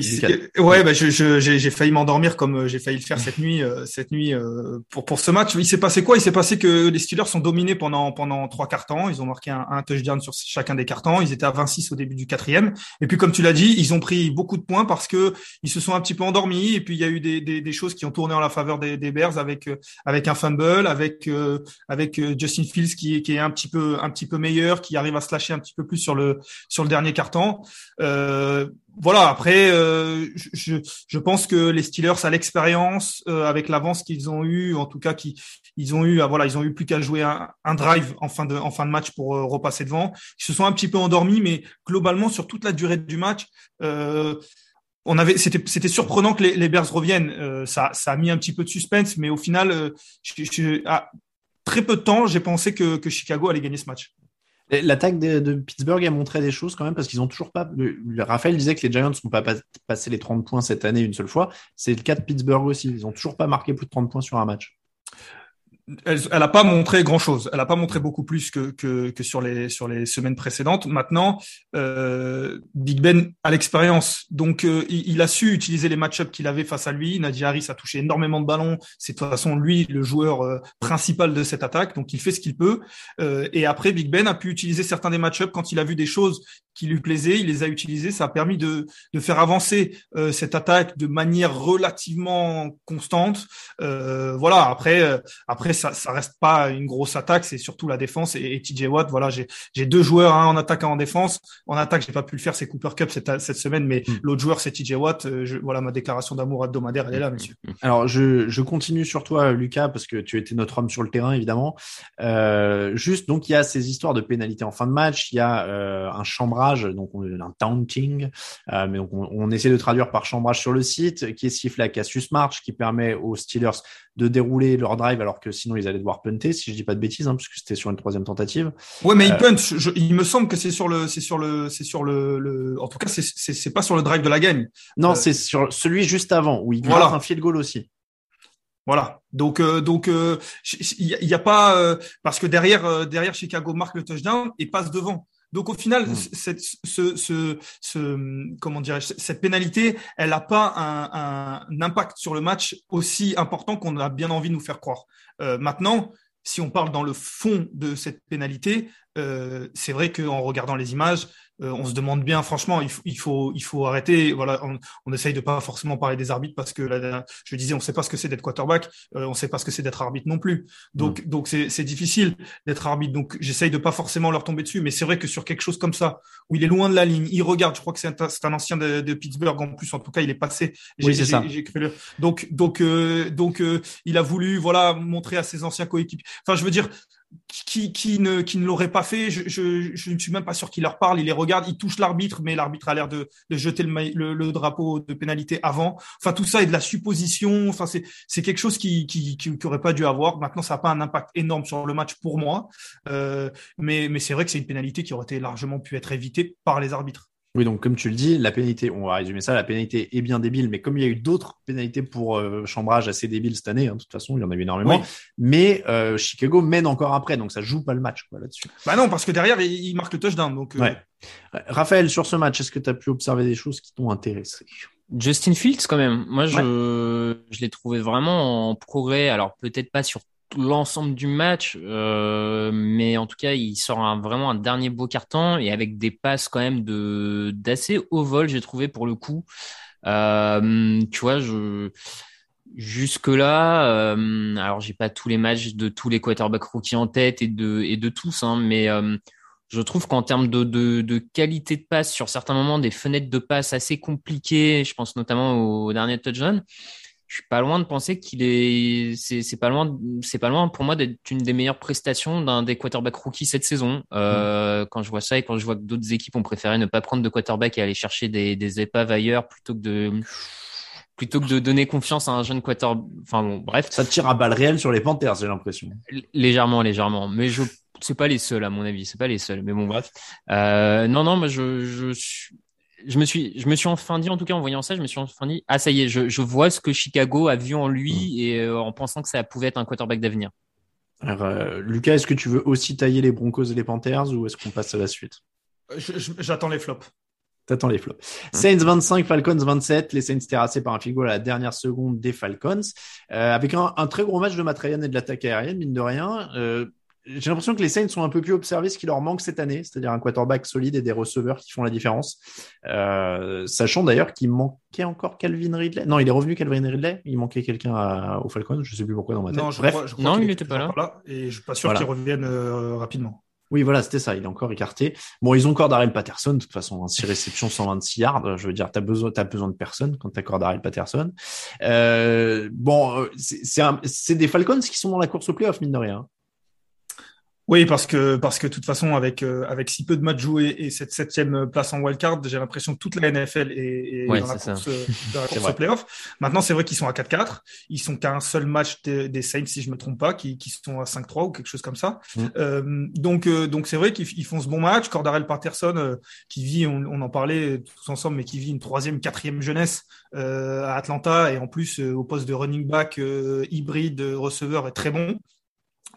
Ouais, bah, je, je- j'ai j'ai failli m'endormir comme euh, j'ai failli le faire cette nuit, euh, cette nuit euh, pour pour ce match. Il s'est passé quoi? Il s'est passé que les Steelers sont dominés pendant pendant trois quarts temps. Ils ont marqué un, un touchdown sur chacun des quarts temps. Ils étaient à 26 au début du quatrième. Et puis comme tu l'as dit, ils ont pris beaucoup de points parce que ils se sont un petit peu endormis. Et puis il y a eu des des, des choses qui ont tourné en la faveur des, des Bears avec euh, avec un fumble, avec euh, avec Justin Fields qui est qui est un petit peu un petit peu meilleur, qui arrive à se lâcher un petit peu plus sur le sur le dernier quart temps. Euh, voilà, après, euh, je, pense que les Steelers, à l'expérience, euh, avec l'avance qu'ils ont eu, en tout cas, qui ils ont eu, ah, voilà, ils ont eu plus qu'à jouer un, drive en fin de match pour euh, repasser devant. Ils se sont un petit peu endormis, mais globalement, sur toute la durée du match, on avait, c'était surprenant que les, Bears reviennent. Ça a mis un petit peu de suspense, mais au final, à très peu de temps, j'ai pensé que Chicago allait gagner ce match. L'attaque de, Pittsburgh a montré des choses quand même parce qu'ils ont toujours pas. Raphaël disait que les Giants n'ont pas pas- passé les 30 points cette année une seule fois. C'est le cas de Pittsburgh aussi. Ils ont toujours pas marqué plus de 30 points sur un match. Elle, elle a pas montré grand chose. Elle a pas montré beaucoup plus que, que, que sur les sur les semaines précédentes. Maintenant, euh, Big Ben a l'expérience, donc euh, il, a su utiliser les match-ups qu'il avait face à lui. Najee Harris a touché énormément de ballons. C'est de toute façon lui le joueur euh, principal de cette attaque, donc il fait ce qu'il peut. Euh, et après, Big Ben a pu utiliser certains des match-ups quand il a vu des choses qui lui plaisaient. Il les a utilisés. Ça a permis de de faire avancer euh, cette attaque de manière relativement constante. Euh, voilà. Après, euh, après ça, ça reste pas une grosse attaque, c'est surtout la défense et, et TJ Watt. Voilà, j'ai j'ai deux joueurs hein, en attaque et en défense. En attaque, j'ai pas pu le faire, c'est Cooper Cup cette, cette semaine, mais l'autre joueur c'est TJ Watt. Euh, je- voilà, ma déclaration d'amour hebdomadaire, elle est là, monsieur. [laughs] Alors, je, je continue sur toi, Lucas, parce que tu étais notre homme sur le terrain, évidemment. Euh, juste, donc, il y a ces histoires de pénalité en fin de match. Il y a euh, un chambrage, donc on- un taunting, euh, mais donc on, on essaie de traduire par chambrage sur le site, qui est sifflé à Cassius March, qui permet aux Steelers de dérouler leur drive, alors que sinon ils allaient devoir punter, si je dis pas de bêtises, hein, puisque c'était sur une troisième tentative. Ouais, mais Euh, il punch. je- il me semble que c'est sur le, c'est sur le, c'est sur le, le- en tout cas, c'est, pas sur le drive de la gagne. Non, Euh, c'est sur celui juste avant, où il Voilà. un field goal aussi. Voilà. Donc, euh, donc, il n'y a, pas euh, parce que derrière, derrière Chicago marque le touchdown et passe devant. Donc au final, Mm. cette, ce, ce, ce, comment dirais cette pénalité, elle n'a pas un, un impact sur le match aussi important qu'on a bien envie de nous faire croire. Euh, maintenant, si on parle dans le fond de cette pénalité, euh, c'est vrai qu'en regardant les images, euh, on se demande bien, franchement, il faut, il faut, il faut arrêter. Voilà, on, on essaye de pas forcément parler des arbitres parce que là, je disais, on sait pas ce que c'est d'être quarterback, euh, on sait pas ce que c'est d'être arbitre non plus. Donc, donc c'est, c'est difficile d'être arbitre. Donc, j'essaye de pas forcément leur tomber dessus, mais c'est vrai que sur quelque chose comme ça, où il est loin de la ligne, il regarde. Je crois que c'est un, c'est un ancien de, de Pittsburgh en plus. En tout cas, il est passé. Oui, c'est j'ai- ça. j'ai cru le- Donc, donc, euh, donc, euh, il a voulu, voilà, montrer à ses anciens coéquipiers. Enfin, je veux dire, qui, qui ne, qui ne l'aurait pas fait, je, je, je ne suis même pas sûr qu'il leur parle. Il les regarde, il touche l'arbitre, mais l'arbitre a l'air de, de jeter le, le, le drapeau de pénalité avant. Enfin, tout ça est de la supposition. Enfin, c'est, c'est quelque chose qui, qui, qui, qui aurait pas dû avoir. Maintenant, ça n'a pas un impact énorme sur le match pour moi. Euh, mais, mais c'est vrai que c'est une pénalité qui aurait été largement pu être évitée par les arbitres. Oui, donc comme tu le dis, la pénalité, on va résumer ça, la pénalité est bien débile, mais comme il y a eu d'autres pénalités pour euh, chambrage assez débiles cette année, hein, de toute façon, il y en a eu énormément, Oui. mais euh, Chicago mène encore après, donc ça joue pas le match là-dessus. Bah non, parce que derrière, il, il marque le touchdown. Donc, euh, Ouais. Raphaël, sur ce match, est-ce que tu as pu observer des choses qui t'ont intéressé? Justin Fields, quand même. Moi, je, je l'ai trouvé vraiment en progrès. Alors, peut-être pas sur tout l'ensemble du match, euh, mais en tout cas, il sort vraiment un dernier beau carton et avec des passes quand même de d'assez haut vol, j'ai trouvé pour le coup. Euh, tu vois, je jusque là, euh, alors j'ai pas tous les matchs de tous les quarterbacks rookies en tête et de et de tous, hein, mais euh, je trouve qu'en termes de, de, de qualité de passe, sur certains moments, des fenêtres de passe assez compliquées, je pense notamment au dernier touchdown, je suis pas loin de penser qu'il est, c'est, pas loin, c'est pas loin pour moi d'être une des meilleures prestations d'un des quarterbacks rookies cette saison. Euh, Quand je vois ça et quand je vois que d'autres équipes ont préféré ne pas prendre de quarterback et aller chercher des, des épaves ailleurs plutôt que de, plutôt que de donner confiance à un jeune quarterback. Enfin bon, bref. Ça tire à balles réelles sur les Panthers, j'ai l'impression. Légèrement, légèrement. Mais je, c'est pas les seuls à mon avis. C'est pas les seuls. Mais bon, bref. Euh, non, non, moi je, je suis, je me suis, je me suis enfin dit, en tout cas en voyant ça, je me suis enfin dit, ah ça y est, je, je vois ce que Chicago a vu en lui et euh, en pensant que ça pouvait être un quarterback d'avenir. Alors, euh, Lucas, est-ce que tu veux aussi tailler les Broncos et les Panthers ou est-ce qu'on passe à la suite? Je- j'attends les flops. T'attends les flops. Saints 25, Falcons 27. Les Saints terrassés par un field goal à la dernière seconde des Falcons. Euh, avec un, un très gros match de Matt Ryan et de l'attaque aérienne, mine de rien. Euh, j'ai l'impression que les Saints ont un peu pu observer ce qui leur manque cette année, c'est-à-dire un quarterback solide et des receveurs qui font la différence. Euh, sachant d'ailleurs qu'il manquait encore Calvin Ridley. Non, il est revenu Calvin Ridley. Il manquait quelqu'un aux Falcons. Je sais plus pourquoi dans ma tête. Non, je Bref. crois, je crois Non, qu'il il est était pas là. Et je suis pas sûr Voilà. qu'il revienne euh, rapidement. Oui, voilà, c'était ça. Il est encore écarté. Bon, ils ont Cordarel Patterson. De toute façon, hein, 6 réceptions, 126 yards. Je veux dire, t'as besoin, t'as besoin de personne quand t'as Cordarel Patterson. Euh, bon, euh, c'est c'est un- c'est des Falcons qui sont dans la course au playoff, mine de rien. Oui, parce que parce que de toute façon, avec euh, avec si peu de matchs joués et cette septième place en wildcard, j'ai l'impression que toute la NFL est, est Ouais, dans la course, euh, [laughs] dans la C'est course vrai. au playoff. Maintenant, c'est vrai qu'ils sont à 4-4. Ils sont qu'à un seul match des, des Saints, si je me trompe pas, qui, qui sont à 5-3 ou quelque chose comme ça. Mm. Euh, donc euh, donc c'est vrai qu'ils ils font ce bon match. Cordarel Patterson, euh, qui vit, on, on en parlait tous ensemble, mais qui vit une troisième, quatrième jeunesse euh, à Atlanta et en plus euh, au poste de running back euh, hybride receveur est très bon.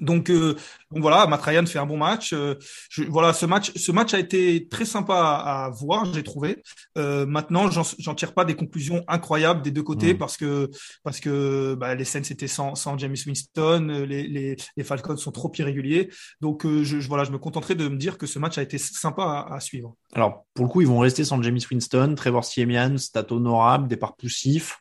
Donc, euh, donc voilà, Matt Ryan fait un bon match. Euh, je- voilà, ce match, ce match a été très sympa à, à voir, j'ai trouvé. Euh, maintenant, j'en tire pas des conclusions incroyables des deux côtés Mm. parce que parce que bah, les Saints étaient sans, sans James Winston, euh, les, les, les Falcons sont trop irréguliers. Donc euh, je, je- voilà, je me contenterai de me dire que ce match a été sympa à, à suivre. Alors, pour le coup, ils vont rester sans James Winston, Trevor Siemian, stat honorable, départ poussif.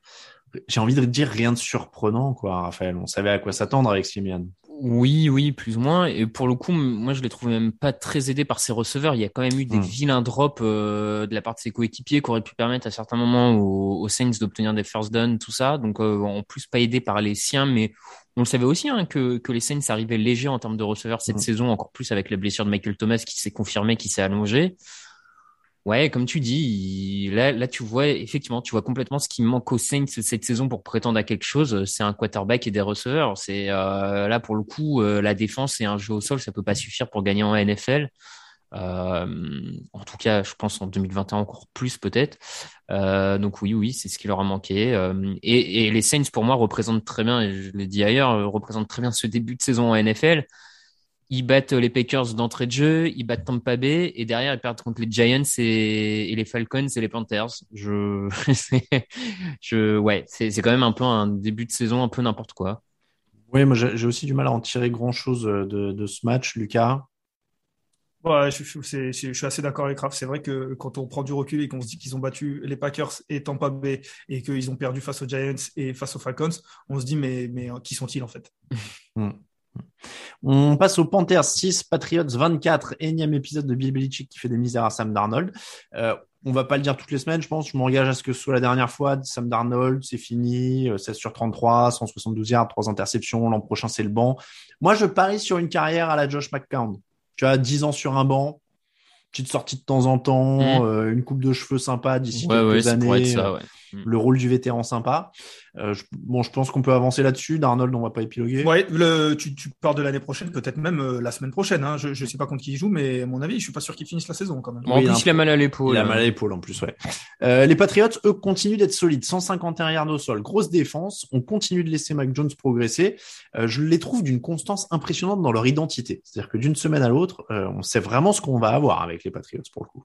J'ai envie de dire rien de surprenant, quoi, Raphaël. On savait à quoi s'attendre avec Siemian. Oui, oui, plus ou moins. Et pour le coup, moi, je l'ai trouvé même pas très aidé par ses receveurs. Il y a quand même eu des Mm. vilains drops euh, de la part de ses coéquipiers qui auraient pu permettre à certains moments aux, aux Saints d'obtenir des first down, tout ça. Donc, euh, en plus, pas aidé par les siens, mais on le savait aussi hein, que, que les Saints arrivaient légers en termes de receveurs cette Mm. saison, encore plus avec la blessure de Michael Thomas qui s'est confirmée, qui s'est allongée. Ouais, comme tu dis, là, là, tu vois, effectivement, tu vois complètement ce qui manque aux Saints cette saison pour prétendre à quelque chose. C'est un quarterback et des receveurs. C'est euh, là pour le coup, euh, la défense et un jeu au sol, ça peut pas suffire pour gagner en NFL. Euh, en tout cas, je pense en 2021 encore plus peut-être. Donc oui, oui, c'est ce qui leur a manqué. Et, et, les Saints, pour moi, représentent très bien, et je l'ai dit ailleurs, représentent très bien ce début de saison en NFL. Ils battent les Packers d'entrée de jeu, ils battent Tampa Bay, et derrière ils perdent contre les Giants et, et les Falcons et les Panthers. Je, [laughs] je, ouais, c'est quand même un peu un début de saison un peu n'importe quoi. Oui, moi j'ai aussi du mal à en tirer grand chose de, de ce match, Lucas. Ouais, je, je, je, je, suis assez d'accord avec Raph. C'est vrai que quand on prend du recul et qu'on se dit qu'ils ont battu les Packers et Tampa Bay et qu'ils ont perdu face aux Giants et face aux Falcons, on se dit mais, mais qui sont-ils en fait? Hmm. On passe aux Panthers 6, Patriots 24, énième épisode de Bill Belichick qui fait des misères à Sam Darnold. Euh, on va pas le dire toutes les semaines, je pense. Je m'engage à ce que ce soit la dernière fois. Sam Darnold, c'est fini. 16 sur 33, 172 yards, 3 interceptions. L'an prochain, c'est le banc. Moi, je parie sur une carrière à la Josh McCown tu as 10 ans sur un banc, petite sortie de temps en temps, mmh. euh, une coupe de cheveux sympa d'ici quelques années. Ça, ouais. Mm. le rôle du vétéran sympa. Euh, je, bon, je pense qu'on peut avancer là-dessus. D'Arnold, on va pas épiloguer. Ouais, le, tu, tu pars de l'année prochaine, peut-être même euh, la semaine prochaine. Hein. Je, je sais pas contre qui il joue, mais à mon avis, je suis pas sûr qu'il finisse la saison quand même. en plus, il a mal à l'épaule. Il a mal à l'épaule en plus, ouais. Euh, les Patriots, eux, continuent d'être solides. 151 yards au sol, grosse défense. On continue de laisser Mac Jones progresser. Euh, je les trouve d'une constance impressionnante dans leur identité. C'est-à-dire que d'une semaine à l'autre, euh, on sait vraiment ce qu'on va avoir avec les Patriots pour le coup.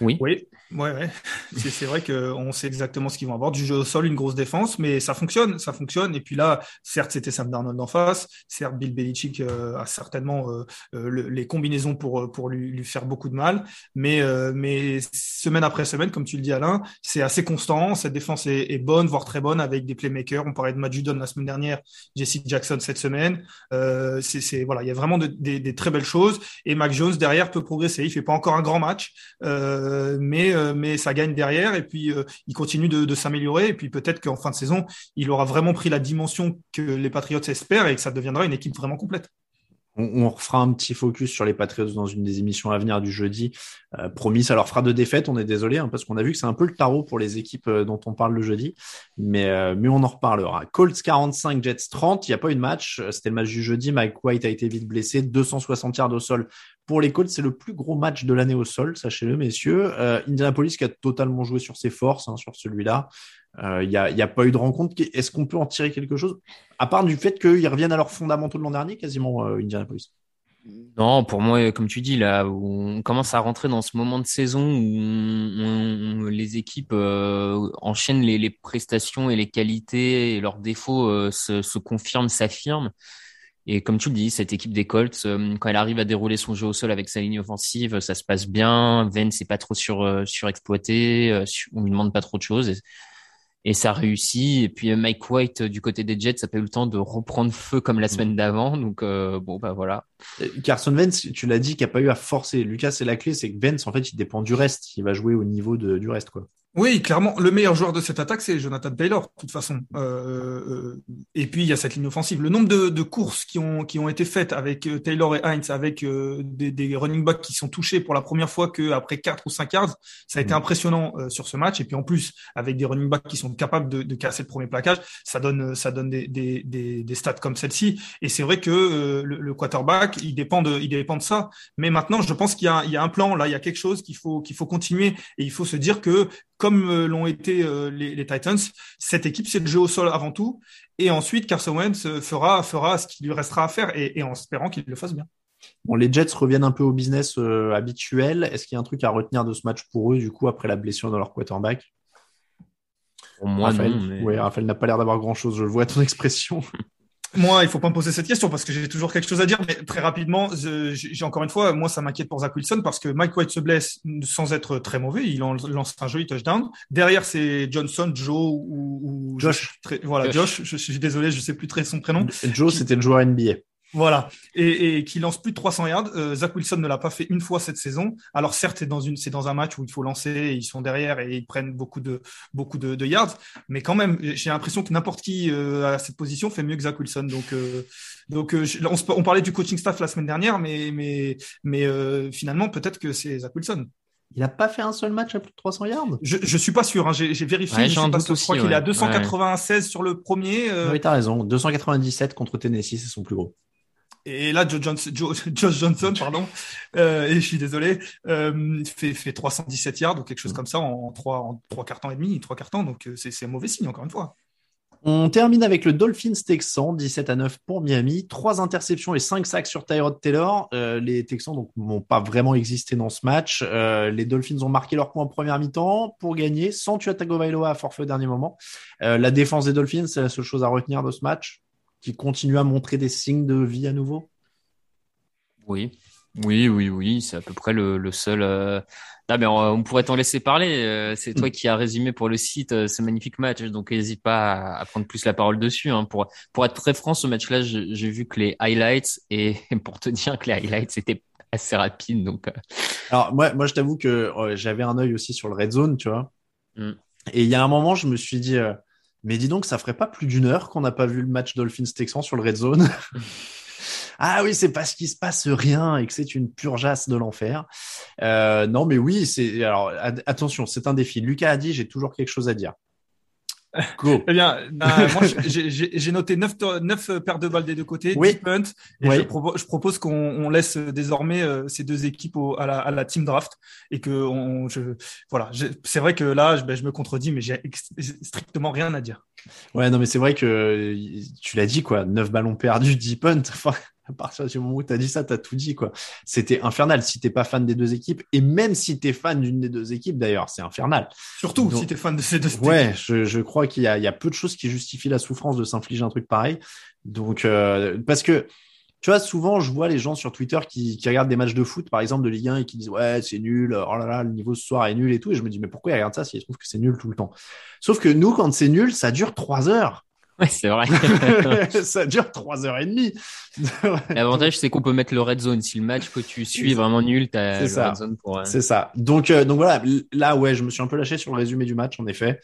Oui. Oui, ouais, ouais. [laughs] C'est vrai qu'on sait exactement ce qu'ils vont avoir. Du jeu au sol, une grosse défense, mais ça fonctionne, ça fonctionne. Et puis là, certes, c'était Sam Darnold en face. Certes, Bill Belichick euh, a certainement euh, euh le, les combinaisons pour pour lui, lui, faire beaucoup de mal. Mais euh, mais semaine après semaine, comme tu le dis Alain, c'est assez constant. Cette défense est, est, bonne, voire très bonne, avec des playmakers. On parlait de Matt Judon la semaine dernière, Jesse Jackson cette semaine. Euh, c'est voilà, il y a vraiment de, des, très belles choses. Et Mac Jones derrière peut progresser. Il fait pas encore un grand match. Euh, euh, mais, euh, mais ça gagne derrière et puis euh, il continue de, de s'améliorer et puis peut-être qu'en fin de saison, il aura vraiment pris la dimension que les Patriots espèrent et que ça deviendra une équipe vraiment complète. On, refera un petit focus sur les Patriots dans une des émissions à venir du jeudi. Euh, promis, ça leur fera de défaites. On est désolé hein, parce qu'on a vu que c'est un peu le tarot pour les équipes dont on parle le jeudi, mais euh, mais on en reparlera. Colts 45, Jets 30. Il n'y a pas eu de match. C'était le match du jeudi. Mike White a été vite blessé. 260 yards au sol pour les Colts, c'est le plus gros match de l'année au sol, sachez-le, messieurs. Euh, Indianapolis qui a totalement joué sur ses forces, hein, sur celui-là. Il euh, n'y a, pas eu de rencontre. Est-ce qu'on peut en tirer quelque chose? À part du fait qu'ils reviennent à leurs fondamentaux de l'an dernier, quasiment, euh, Indianapolis non, pour moi, comme tu dis, là, on commence à rentrer dans ce moment de saison où les équipes euh, enchaînent les, prestations et les qualités et leurs défauts se, confirment, s'affirment. Et comme tu le dis, cette équipe des Colts, euh, quand elle arrive à dérouler son jeu au sol avec sa ligne offensive, ça se passe bien. Vence n'est pas trop sur, euh, surexploité. Euh, on lui demande pas trop de choses. Et, ça réussit. Et puis Mike White du côté des Jets, ça pas eu le temps de reprendre feu comme la semaine d'avant. Donc bon, bah voilà. Carson Vence, tu l'as dit, qui a pas eu à forcer. Lucas, c'est la clé, c'est que Vence, en fait, il dépend du reste. Il va jouer au niveau de, du reste, quoi. Oui, clairement, le meilleur joueur de cette attaque, c'est Jonathan Taylor, de toute façon. Euh, et puis, il y a cette ligne offensive. Le nombre de, de, courses qui ont, qui ont été faites avec euh, Taylor et Heinz, avec euh, des, des, running backs qui sont touchés pour la première fois qu'après 4 ou 5 yards, ça a été mm. impressionnant euh, sur ce match. Et puis, en plus, avec des running backs qui sont capables de, de casser le premier plaquage, ça donne, ça donne des, des, des, des stats comme celle-ci. Et c'est vrai que euh, le, le, quarterback, il dépend, de, il dépend de ça. Mais maintenant, je pense qu'il y, a, il y a un plan, là, il y a quelque chose qu'il faut, qu'il faut continuer. Et il faut se dire que comme euh, l'ont été euh, les, les, Titans, cette équipe, c'est le jeu au sol avant tout. Et ensuite, Carson Wentz euh, fera, fera ce qu'il lui restera à faire et, et en espérant qu'il le fasse bien. Bon, les Jets reviennent un peu au business habituel. Est-ce qu'il y a un truc à retenir de ce match pour eux, du coup, après la blessure de leur quarterback? Pour moi, Raphaël, non. Mais... Ouais, Raphaël n'a pas l'air d'avoir grand-chose. Je le vois à ton [laughs] expression. Moi, il faut pas me poser cette question parce que j'ai toujours quelque chose à dire, mais très rapidement, j'ai encore une fois, moi, ça m'inquiète pour Zach Wilson parce que Mike White se blesse sans être très mauvais. Il lance un joli touchdown. Derrière, c'est Johnson, Joe ou, ou Josh. Très, voilà, Josh. Josh. Je, suis désolé, je sais plus très son prénom. Joe, c'était le joueur NBA. Voilà, et, et qui lance plus de 300 yards. Euh, Zach Wilson ne l'a pas fait une fois cette saison. Alors certes, c'est dans une, c'est dans un match où il faut lancer, ils sont derrière et ils prennent beaucoup de beaucoup de, de yards, mais quand même, j'ai l'impression que n'importe qui euh, à cette position fait mieux que Zach Wilson. Donc euh, donc euh, on, on, parlait du coaching staff la semaine dernière, mais mais mais euh, finalement peut-être que c'est Zach Wilson. Il n'a pas fait un seul match à plus de 300 yards? Je, je suis pas sûr, hein. j'ai vérifié. Ouais, je, pas je crois qu'il est à 296 ouais. sur le premier. Euh... Oui, tu as raison. 297 contre Tennessee, c'est son plus gros. Et là, Joe Johnson, Joe, [laughs] Josh Johnson, pardon, euh, et je suis désolé, euh, fait, fait 317 yards ou quelque chose comme ça en trois, en trois quarts temps et demi, trois quarts temps. Donc euh, c'est un mauvais signe encore une fois. On termine avec le Dolphins Texans, 17 à 9 pour Miami, trois interceptions et cinq sacs sur Tyrod Taylor. Euh, les Texans donc n'ont pas vraiment existé dans ce match. Euh, les Dolphins ont marqué leur coup en première mi-temps pour gagner sans Tua Tagovailoa à forfait au dernier moment. Euh, la défense des Dolphins, c'est la seule chose à retenir de ce match, qui continue à montrer des signes de vie à nouveau? Oui, oui, oui, oui, c'est à peu près le, le seul. euh, mais on, on pourrait t'en laisser parler. euh, C'est toi qui as résumé pour le site euh, ce magnifique match, donc n'hésite pas à, à prendre plus la parole dessus. Hein. Pour pour être très franc, ce match-là, j'ai vu que les highlights et [laughs] pour te dire que les highlights c'était assez rapide, donc. euh, Alors moi, moi je t'avoue que euh, j'avais un œil aussi sur le red zone, tu vois. Mm. Et il y a un moment, je me suis dit, euh, mais dis donc, ça ferait pas plus d'une heure qu'on n'a pas vu le match Dolphins Texans sur le red zone. [laughs] ah oui, c'est parce qu'il se passe rien et que c'est une purgeasse de l'enfer. Euh, non, mais oui, c'est alors attention, c'est un défi. Lucas a dit, j'ai toujours quelque chose à dire. Go. Eh bien, euh, moi, j'ai- noté neuf, to- neuf paires de balles des deux côtés, Oui. 10 punts, et Oui. je, propo- je propose qu'on on laisse désormais euh, ces deux équipes au- à, la, à la team draft et que on, je, voilà, c'est vrai que là, je, ben, je me contredis, mais j'ai strictement rien à dire. Ouais, non, mais c'est vrai que euh, tu l'as dit, quoi. 9 ballons perdus, 10 punts. Enfin, à partir du moment où tu as dit ça, tu as tout dit, quoi. C'était infernal si t'es pas fan des deux équipes. Et même si tu es fan d'une des deux équipes, d'ailleurs, c'est infernal. Surtout Donc- si tu es fan de ces deux Ouais, je, je crois qu'il y a, il y a peu de choses qui justifient la souffrance de s'infliger un truc pareil. Donc, euh, parce que, tu vois, souvent, je vois les gens sur Twitter qui, qui regardent des matchs de foot, par exemple, de Ligue 1 et qui disent, ouais, c'est nul, oh là là, le niveau ce soir est nul et tout. Et je me dis, mais pourquoi ils regardent ça s'ils trouvent que c'est nul tout le temps? Sauf que nous, quand c'est nul, ça dure trois heures. Ouais, c'est vrai. [laughs] ça dure trois heures et demie. [laughs] L'avantage, c'est qu'on peut mettre le red zone. Si le match que tu suis vraiment nul, t'as C'est le ça. red zone pour. euh, C'est ça. Donc, euh, donc voilà, là, ouais, je me suis un peu lâché sur le résumé du match, en effet.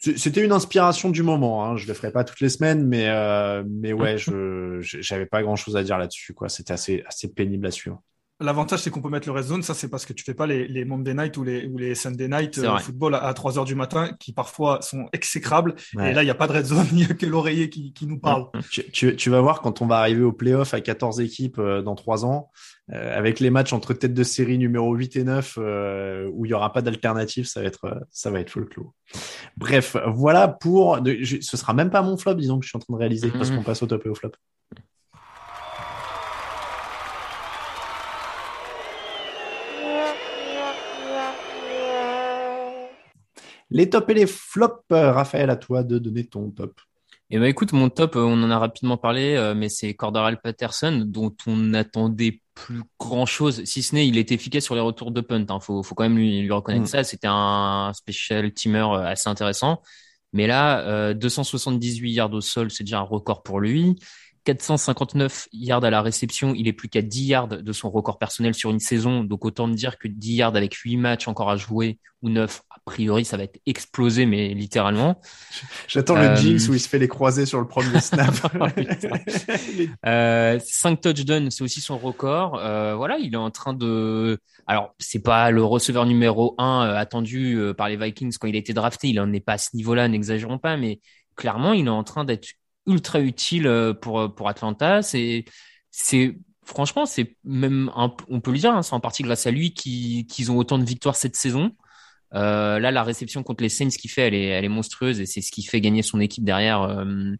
C'était une inspiration du moment. Hein. Je le ferai pas toutes les semaines, mais euh, mais ouais, [laughs] je- j'avais pas grand chose à dire là-dessus. Quoi, c'était assez assez pénible à suivre. L'avantage, c'est qu'on peut mettre le red zone. Ça, c'est parce que tu fais pas les, les Monday night ou les, ou les Sunday night euh, football à, à 3 heures du matin qui parfois sont exécrables. Ouais. Et là, il n'y a pas de red zone, [laughs] il n'y a que l'oreiller qui, qui nous parle. Tu, tu, tu vas voir quand on va arriver au playoff à 14 équipes euh, dans trois ans, euh, avec les matchs entre tête de série numéro 8 et 9, euh, où il y aura pas d'alternative, ça va être ça va être folklore. Bref, voilà pour. De, je- ce sera même pas mon flop, disons que je suis en train de réaliser parce Mhm. qu'on passe au top et au flop. Les tops et les flops, euh, Raphaël, à toi de donner ton top. Et ben écoute, mon top, euh, on en a rapidement parlé, euh, mais c'est Cordarel Patterson, dont on n'attendait plus grand chose, si ce n'est il était efficace sur les retours de punt. Hein. Faut, faut quand même lui, lui reconnaître Mm. ça. C'était un special teamer assez intéressant. Mais là, euh, 278 yards au sol, c'est déjà un record pour lui. 459 yards à la réception, il est plus qu'à 10 yards de son record personnel sur une saison. Donc autant dire que 10 yards avec 8 matchs encore à jouer ou 9, a priori ça va être explosé, mais littéralement. J'attends Euh, le jinx où il se fait les croisés sur le premier snap. [laughs] [laughs] Euh, 5 touchdowns, c'est aussi son record. Euh, voilà, il est en train de. Alors, c'est pas le receveur numéro 1 attendu euh, par les Vikings quand il a été drafté. Il en est pas à ce niveau-là, n'exagérons pas, mais clairement, il est en train d'être ultra utile euh, pour pour Atlanta. C'est c'est franchement, c'est même un, on peut le dire, hein, c'est en partie grâce à lui qui- qu'ils ont autant de victoires cette saison. Euh, là, la réception contre les Saints qu'il fait, elle est, elle est monstrueuse et c'est ce qui fait gagner son équipe derrière. Euh,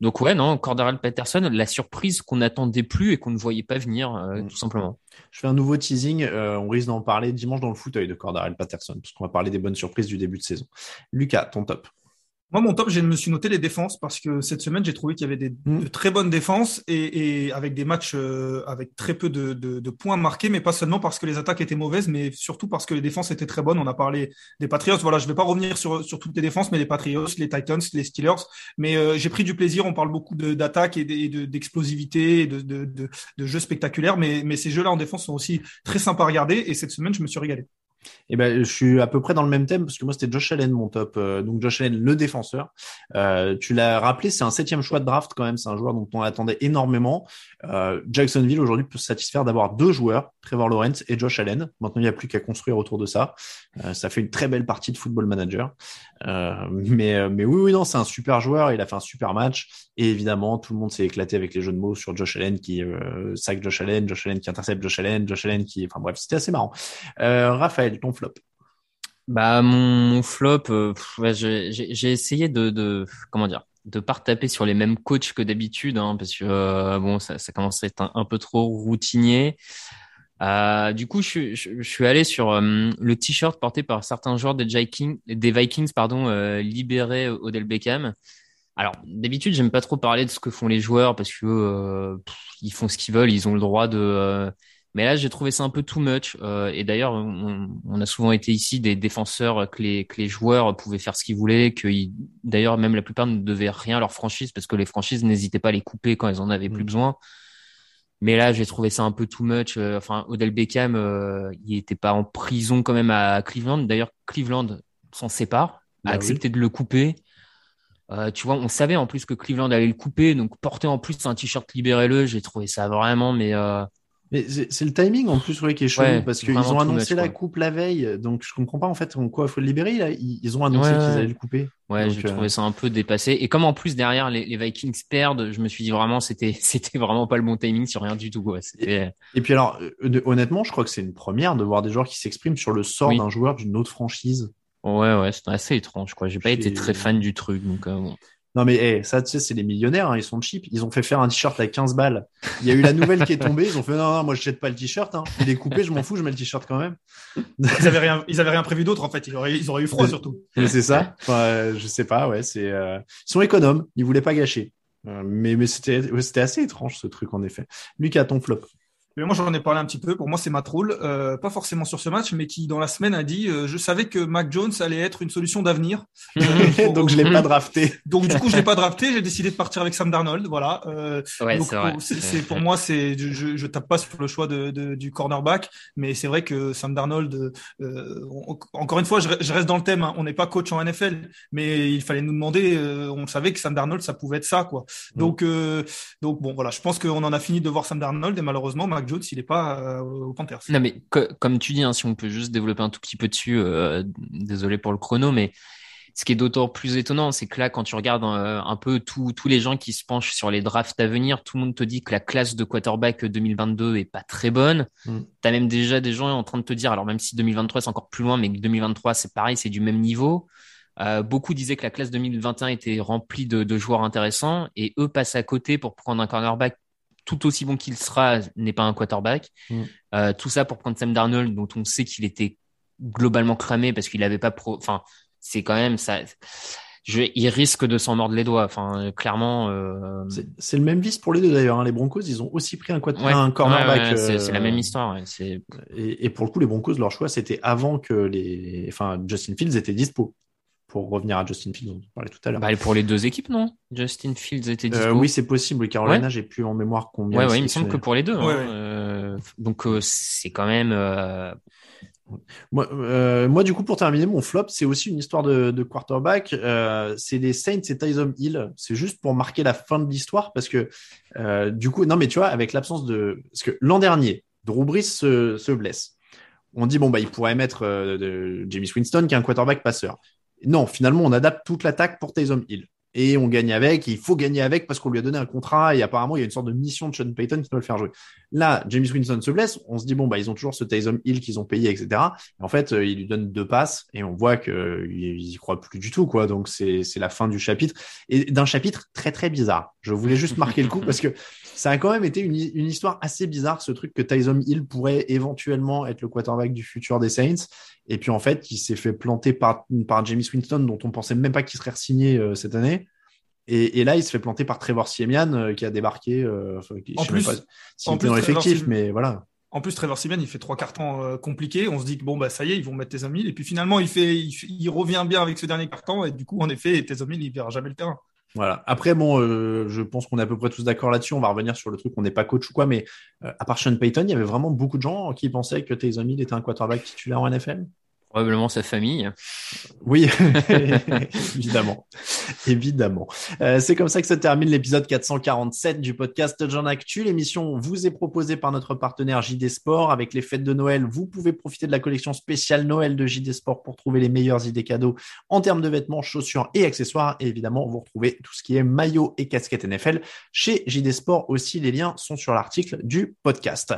donc ouais, non, Cordarel Patterson, la surprise qu'on n'attendait plus et qu'on ne voyait pas venir, euh, Mm. tout simplement. Je fais un nouveau teasing. euh, on risque d'en parler dimanche dans le fauteuil de Cordarel Patterson, parce qu'on va parler des bonnes surprises du début de saison. Lucas, ton top. Moi, mon top, je me suis noté les défenses parce que cette semaine, j'ai trouvé qu'il y avait des, Mm. de très bonnes défenses et, et avec des matchs euh, avec très peu de, de- de points marqués, mais pas seulement parce que les attaques étaient mauvaises, mais surtout parce que les défenses étaient très bonnes. On a parlé des Patriots. Voilà, je vais pas revenir sur, sur toutes les défenses, mais les Patriots, les Titans, les Steelers. Mais euh, j'ai pris du plaisir. On parle beaucoup d'attaques et de- et de- d'explosivité et de, de, de, de jeux spectaculaires, mais, mais ces jeux-là en défense sont aussi très sympas à regarder. Et cette semaine, je me suis régalé. Eh ben, je suis à peu près dans le même thème parce que moi c'était Josh Allen mon top. Euh, donc Josh Allen, le défenseur. Euh, tu l'as rappelé, c'est un septième choix de draft quand même. C'est un joueur dont on attendait énormément. Euh, Jacksonville aujourd'hui peut se satisfaire d'avoir deux joueurs, Trevor Lawrence et Josh Allen. Maintenant il n'y a plus qu'à construire autour de ça. Ça fait une très belle partie de Football Manager. Mais mais oui oui non, c'est un super joueur. Il a fait un super match et évidemment tout le monde s'est éclaté avec les jeux de mots sur Josh Allen qui sac Josh Allen, Josh Allen qui intercepte Josh Allen, Josh Allen qui, enfin bref, c'était assez marrant. Raphaël, ton flop? Bah mon, flop, euh, j'ai essayé de, de comment dire, de pas taper sur les mêmes coachs que d'habitude, hein, parce que euh, bon, ça, ça commence à être un, peu trop routinier. Euh, du coup, je, suis allé sur le t-shirt porté par certains joueurs des Vikings, des Vikings, pardon, euh, libérés Odell Beckham. Alors, d'habitude, j'aime pas trop parler de ce que font les joueurs parce que ils font ce qu'ils veulent, ils ont le droit de mais là, j'ai trouvé ça un peu too much. Euh, et d'ailleurs, on, a souvent été ici des défenseurs que les, que les joueurs pouvaient faire ce qu'ils voulaient, que d'ailleurs même la plupart ne devaient rien à leur franchise parce que les franchises n'hésitaient pas à les couper quand elles en avaient plus mm. besoin. Mais là, j'ai trouvé ça un peu too much. Euh, enfin, Odell Beckham, euh, il était pas en prison quand même à Cleveland. D'ailleurs, Cleveland s'en sépare, a bah accepté de le couper. Euh, tu vois, on savait en plus que Cleveland allait le couper, donc porter en plus un t-shirt libérez-le, j'ai trouvé ça vraiment, mais mais c'est le timing en plus qui est chaud parce qu'ils ont annoncé la coupe la veille, donc je comprends pas en fait en quoi il faut le libérer là. Ils ont annoncé qu'ils allaient le couper. Ouais, j'ai trouvé euh, ça un peu dépassé. Et comme en plus derrière les, les Vikings perdent, je me suis dit vraiment c'était [laughs] c'était vraiment pas le bon timing sur rien du tout. Quoi. Et, et, puis alors euh, honnêtement, je crois que c'est une première de voir des joueurs qui s'expriment sur le sort d'un joueur d'une autre franchise. Ouais, ouais, c'est assez étrange. Quoi, j'ai pas été très fan du truc, donc. Euh, bon. Non mais hey, ça, tu sais, c'est les millionnaires, hein, ils sont cheap. Ils ont fait faire un t-shirt à 15 balles. Il y a eu la nouvelle qui est tombée. Ils ont fait non, non, moi je jette pas le t-shirt. Hein. Il est coupé, je m'en fous, je mets le t-shirt quand même. Ils avaient rien, ils avaient rien prévu d'autre en fait. Ils auraient, ils auraient eu froid surtout. c'est ça. Enfin, je sais pas. Ouais, c'est. Euh... Ils sont économes. Ils voulaient pas gâcher. Euh, mais mais c'était c'était assez étrange ce truc en effet. Lucas, ton flop. Mais moi, j'en ai parlé un petit peu. Pour moi, c'est Matt Rule, euh, pas forcément sur ce match, mais qui, dans la semaine, a dit euh, Je savais que Mac Jones allait être une solution d'avenir. [laughs] Euh, donc, je l'ai pas drafté. [laughs] donc, du coup, je l'ai pas drafté. J'ai décidé de partir avec Sam Darnold. Voilà. Euh, ouais, c'est pour moi, c'est je, je tape pas sur le choix de, de du cornerback, mais c'est vrai que Sam Darnold. Euh, encore une fois, je, je, reste dans le thème. Hein. On n'est pas coach en NFL, mais il fallait nous demander. on savait que Sam Darnold, ça pouvait être ça, quoi. Mm. Donc, donc bon, voilà. Je pense qu'on en a fini de voir Sam Darnold et malheureusement, Mac Jones, il n'est pas euh, au Panthers. Non, mais comme tu dis, hein, si on peut juste développer un tout petit peu dessus, euh, désolé pour le chrono, mais ce qui est d'autant plus étonnant, c'est que là, quand tu regardes euh, un peu tous les gens qui se penchent sur les drafts à venir, tout le monde te dit que la classe de quarterback 2022 est pas très bonne. Mm. Tu as même déjà des gens en train de te dire, alors même si 2023 c'est encore plus loin, mais 2023 c'est pareil, c'est du même niveau. beaucoup disaient que la classe 2021 était remplie de, de, joueurs intéressants et eux passent à côté pour prendre un cornerback tout aussi bon qu'il sera, n'est pas un quarterback. Mm. Euh, tout ça pour prendre Sam Darnold, dont on sait qu'il était globalement cramé parce qu'il n'avait pas pro. Enfin, c'est quand même ça. Je, il risque de s'en mordre les doigts. Enfin, clairement. Euh... C'est le même vice pour les deux d'ailleurs. Hein. Les Broncos, ils ont aussi pris un, un cornerback. c'est la euh, même histoire. Et, et, pour le coup, les Broncos, leur choix, c'était avant que les, enfin, Justin Fields était dispo pour revenir à Justin Fields, on parlait tout à l'heure. Bah, pour les deux équipes, non? Justin Fields était euh, dispo. oui, c'est possible. Carolina, j'ai plus en mémoire combien. Ouais, ouais il me semble que pour les deux. Hein. Euh, donc euh, c'est quand même. Moi, moi, du coup, pour terminer, mon flop, c'est aussi une histoire de, de quarterback. c'est les Saints et Tyson Hill. C'est juste pour marquer la fin de l'histoire parce que du coup, non, mais tu vois, avec l'absence de, parce que l'an dernier, Drew Brees se, se blesse on dit bon bah il pourrait mettre de James Winston qui est un quarterback passeur. Non, finalement, on adapte toute l'attaque pour Taysom Hill. Et on gagne avec, il faut gagner avec parce qu'on lui a donné un contrat et apparemment il y a une sorte de mission de Sean Payton qui doit le faire jouer. Là, James Winston se blesse, on se dit bon bah ils ont toujours ce Taysom Hill qu'ils ont payé, etc. en fait, euh, il lui donne deux passes et on voit qu'ils euh, y croient plus du tout, quoi. Donc c'est la fin du chapitre et d'un chapitre très très bizarre. Je voulais juste marquer le coup parce que ça a quand même été une, une, histoire assez bizarre, ce truc que Tyson Hill pourrait éventuellement être le quarterback du futur des Saints. Et puis en fait, il s'est fait planter par, par James Winston, dont on pensait même pas qu'il serait signé euh, cette année. Et, et, là, il se fait planter par Trevor Siemian, euh, qui a débarqué. Euh, en plus, pas en plus, dans l'effectif, mais voilà. En plus, Trevor Siemian, il fait trois cartons compliqués. On se dit que bon, bah ça y est, ils vont mettre Taysom Hill. Et puis finalement, il fait, il, il, revient bien avec ce dernier carton. Et du coup, en effet, Taysom Hill, il verra jamais le terrain. Voilà. Après, bon, euh, je pense qu'on est à peu près tous d'accord là-dessus. On va revenir sur le truc, on n'est pas coach ou quoi, mais euh, à part Sean Payton, il y avait vraiment beaucoup de gens qui pensaient que Hill était un quarterback titulaire en NFL. Probablement sa famille. Oui, [laughs] évidemment. évidemment. Euh, c'est comme ça que se termine l'épisode 447 du podcast John Actu. L'émission vous est proposée par notre partenaire JD Sport. Avec les fêtes de Noël, vous pouvez profiter de la collection spéciale Noël de JD Sport pour trouver les meilleures idées cadeaux en termes de vêtements, chaussures et accessoires. Et évidemment, vous retrouvez tout ce qui est maillot et casquette NFL chez JD Sport aussi. Les liens sont sur l'article du podcast.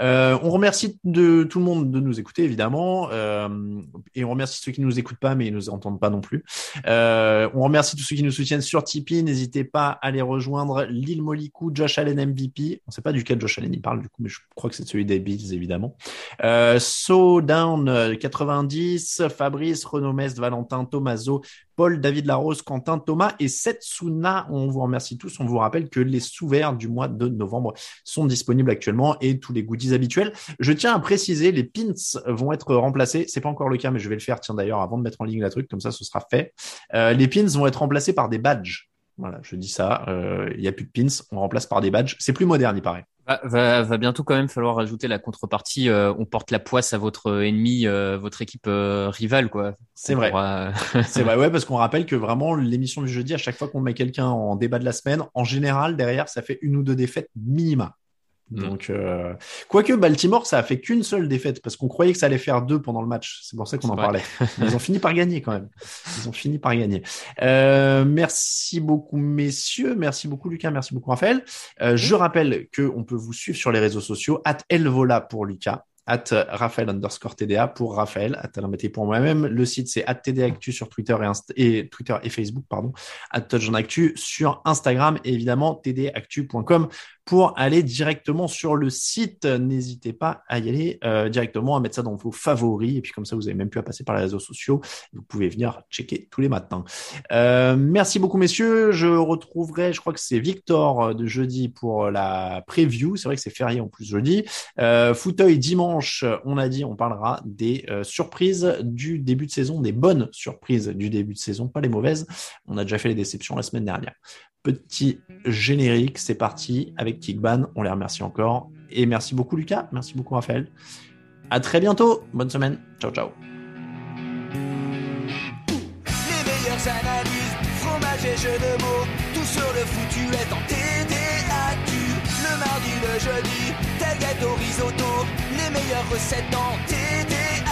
Euh, on remercie de tout le monde de nous écouter, évidemment. Euh, et on remercie ceux qui nous écoutent pas, mais ils nous entendent pas non plus. Euh, on remercie tous ceux qui nous soutiennent sur Tipeee. N'hésitez pas à les rejoindre. Lille Molicou, Josh Allen MVP. On sait pas duquel Josh Allen il parle du coup, mais je crois que c'est celui des Bills évidemment. Euh, so Down 90, Fabrice, Renomest, Valentin, Tomaso, Paul, David Larose, Quentin, Thomas et Setsuna. On vous remercie tous. On vous rappelle que les sous-verts du mois de novembre sont disponibles actuellement et tous les goodies habituels. Je tiens à préciser, les pins vont être remplacés. C'est pas encore le cas, mais je vais le faire. Tiens, d'ailleurs, avant de mettre en ligne la truc, comme ça, ce sera fait. Euh, les pins vont être remplacés par des badges. Voilà, je dis ça. Euh, Il y a plus de pins, on remplace par des badges. C'est plus moderne, il paraît. Va, va, va, bientôt quand même falloir rajouter la contrepartie. Euh, on porte la poisse à votre ennemi, euh, votre équipe euh, rivale, quoi. C'est vrai. Pourra... c'est vrai, [laughs] ouais, parce qu'on rappelle que vraiment l'émission du jeudi, à chaque fois qu'on met quelqu'un en débat de la semaine, en général derrière, ça fait une ou deux défaites minima. Donc, euh... quoique Baltimore, ça a fait qu'une seule défaite parce qu'on croyait que ça allait faire deux pendant le match. C'est pour ça qu'on en vrai. parlait. [laughs] Ils ont fini par gagner quand même. Ils ont fini par gagner. Euh, merci beaucoup, messieurs. Merci beaucoup, Lucas. Merci beaucoup, Raphaël. Euh, je rappelle que on peut vous suivre sur les réseaux sociaux. At Elvola pour Lucas at Raphaël underscore TDA pour Raphaël, at pour moi-même. Le site, c'est at TD Actu sur Twitter et, Inst et Twitter et Facebook, pardon, at Touch Actu sur Instagram et évidemment tdactu.com pour aller directement sur le site. N'hésitez pas à y aller euh, directement, à mettre ça dans vos favoris. Et puis comme ça, vous avez même plus à passer par les réseaux sociaux. Vous pouvez venir checker tous les matins. Euh, merci beaucoup, messieurs. Je retrouverai, je crois que c'est Victor de jeudi pour la preview. C'est vrai que c'est férié en plus jeudi. Euh, dimanche, on a dit, on parlera des euh, surprises du début de saison, des bonnes surprises du début de saison, pas les mauvaises. On a déjà fait les déceptions la semaine dernière petit générique. C'est parti avec Kickban. On les remercie encore. Et merci beaucoup, Lucas. Merci beaucoup, Raphaël. À très bientôt. Bonne semaine. Ciao, ciao. Les meilleures analyses, fromage et jeux de mots. Tout sur le foutu est en TDAQ. Le mardi, le jeudi, tel gâteau risotto. Les meilleures recettes en TDAQ.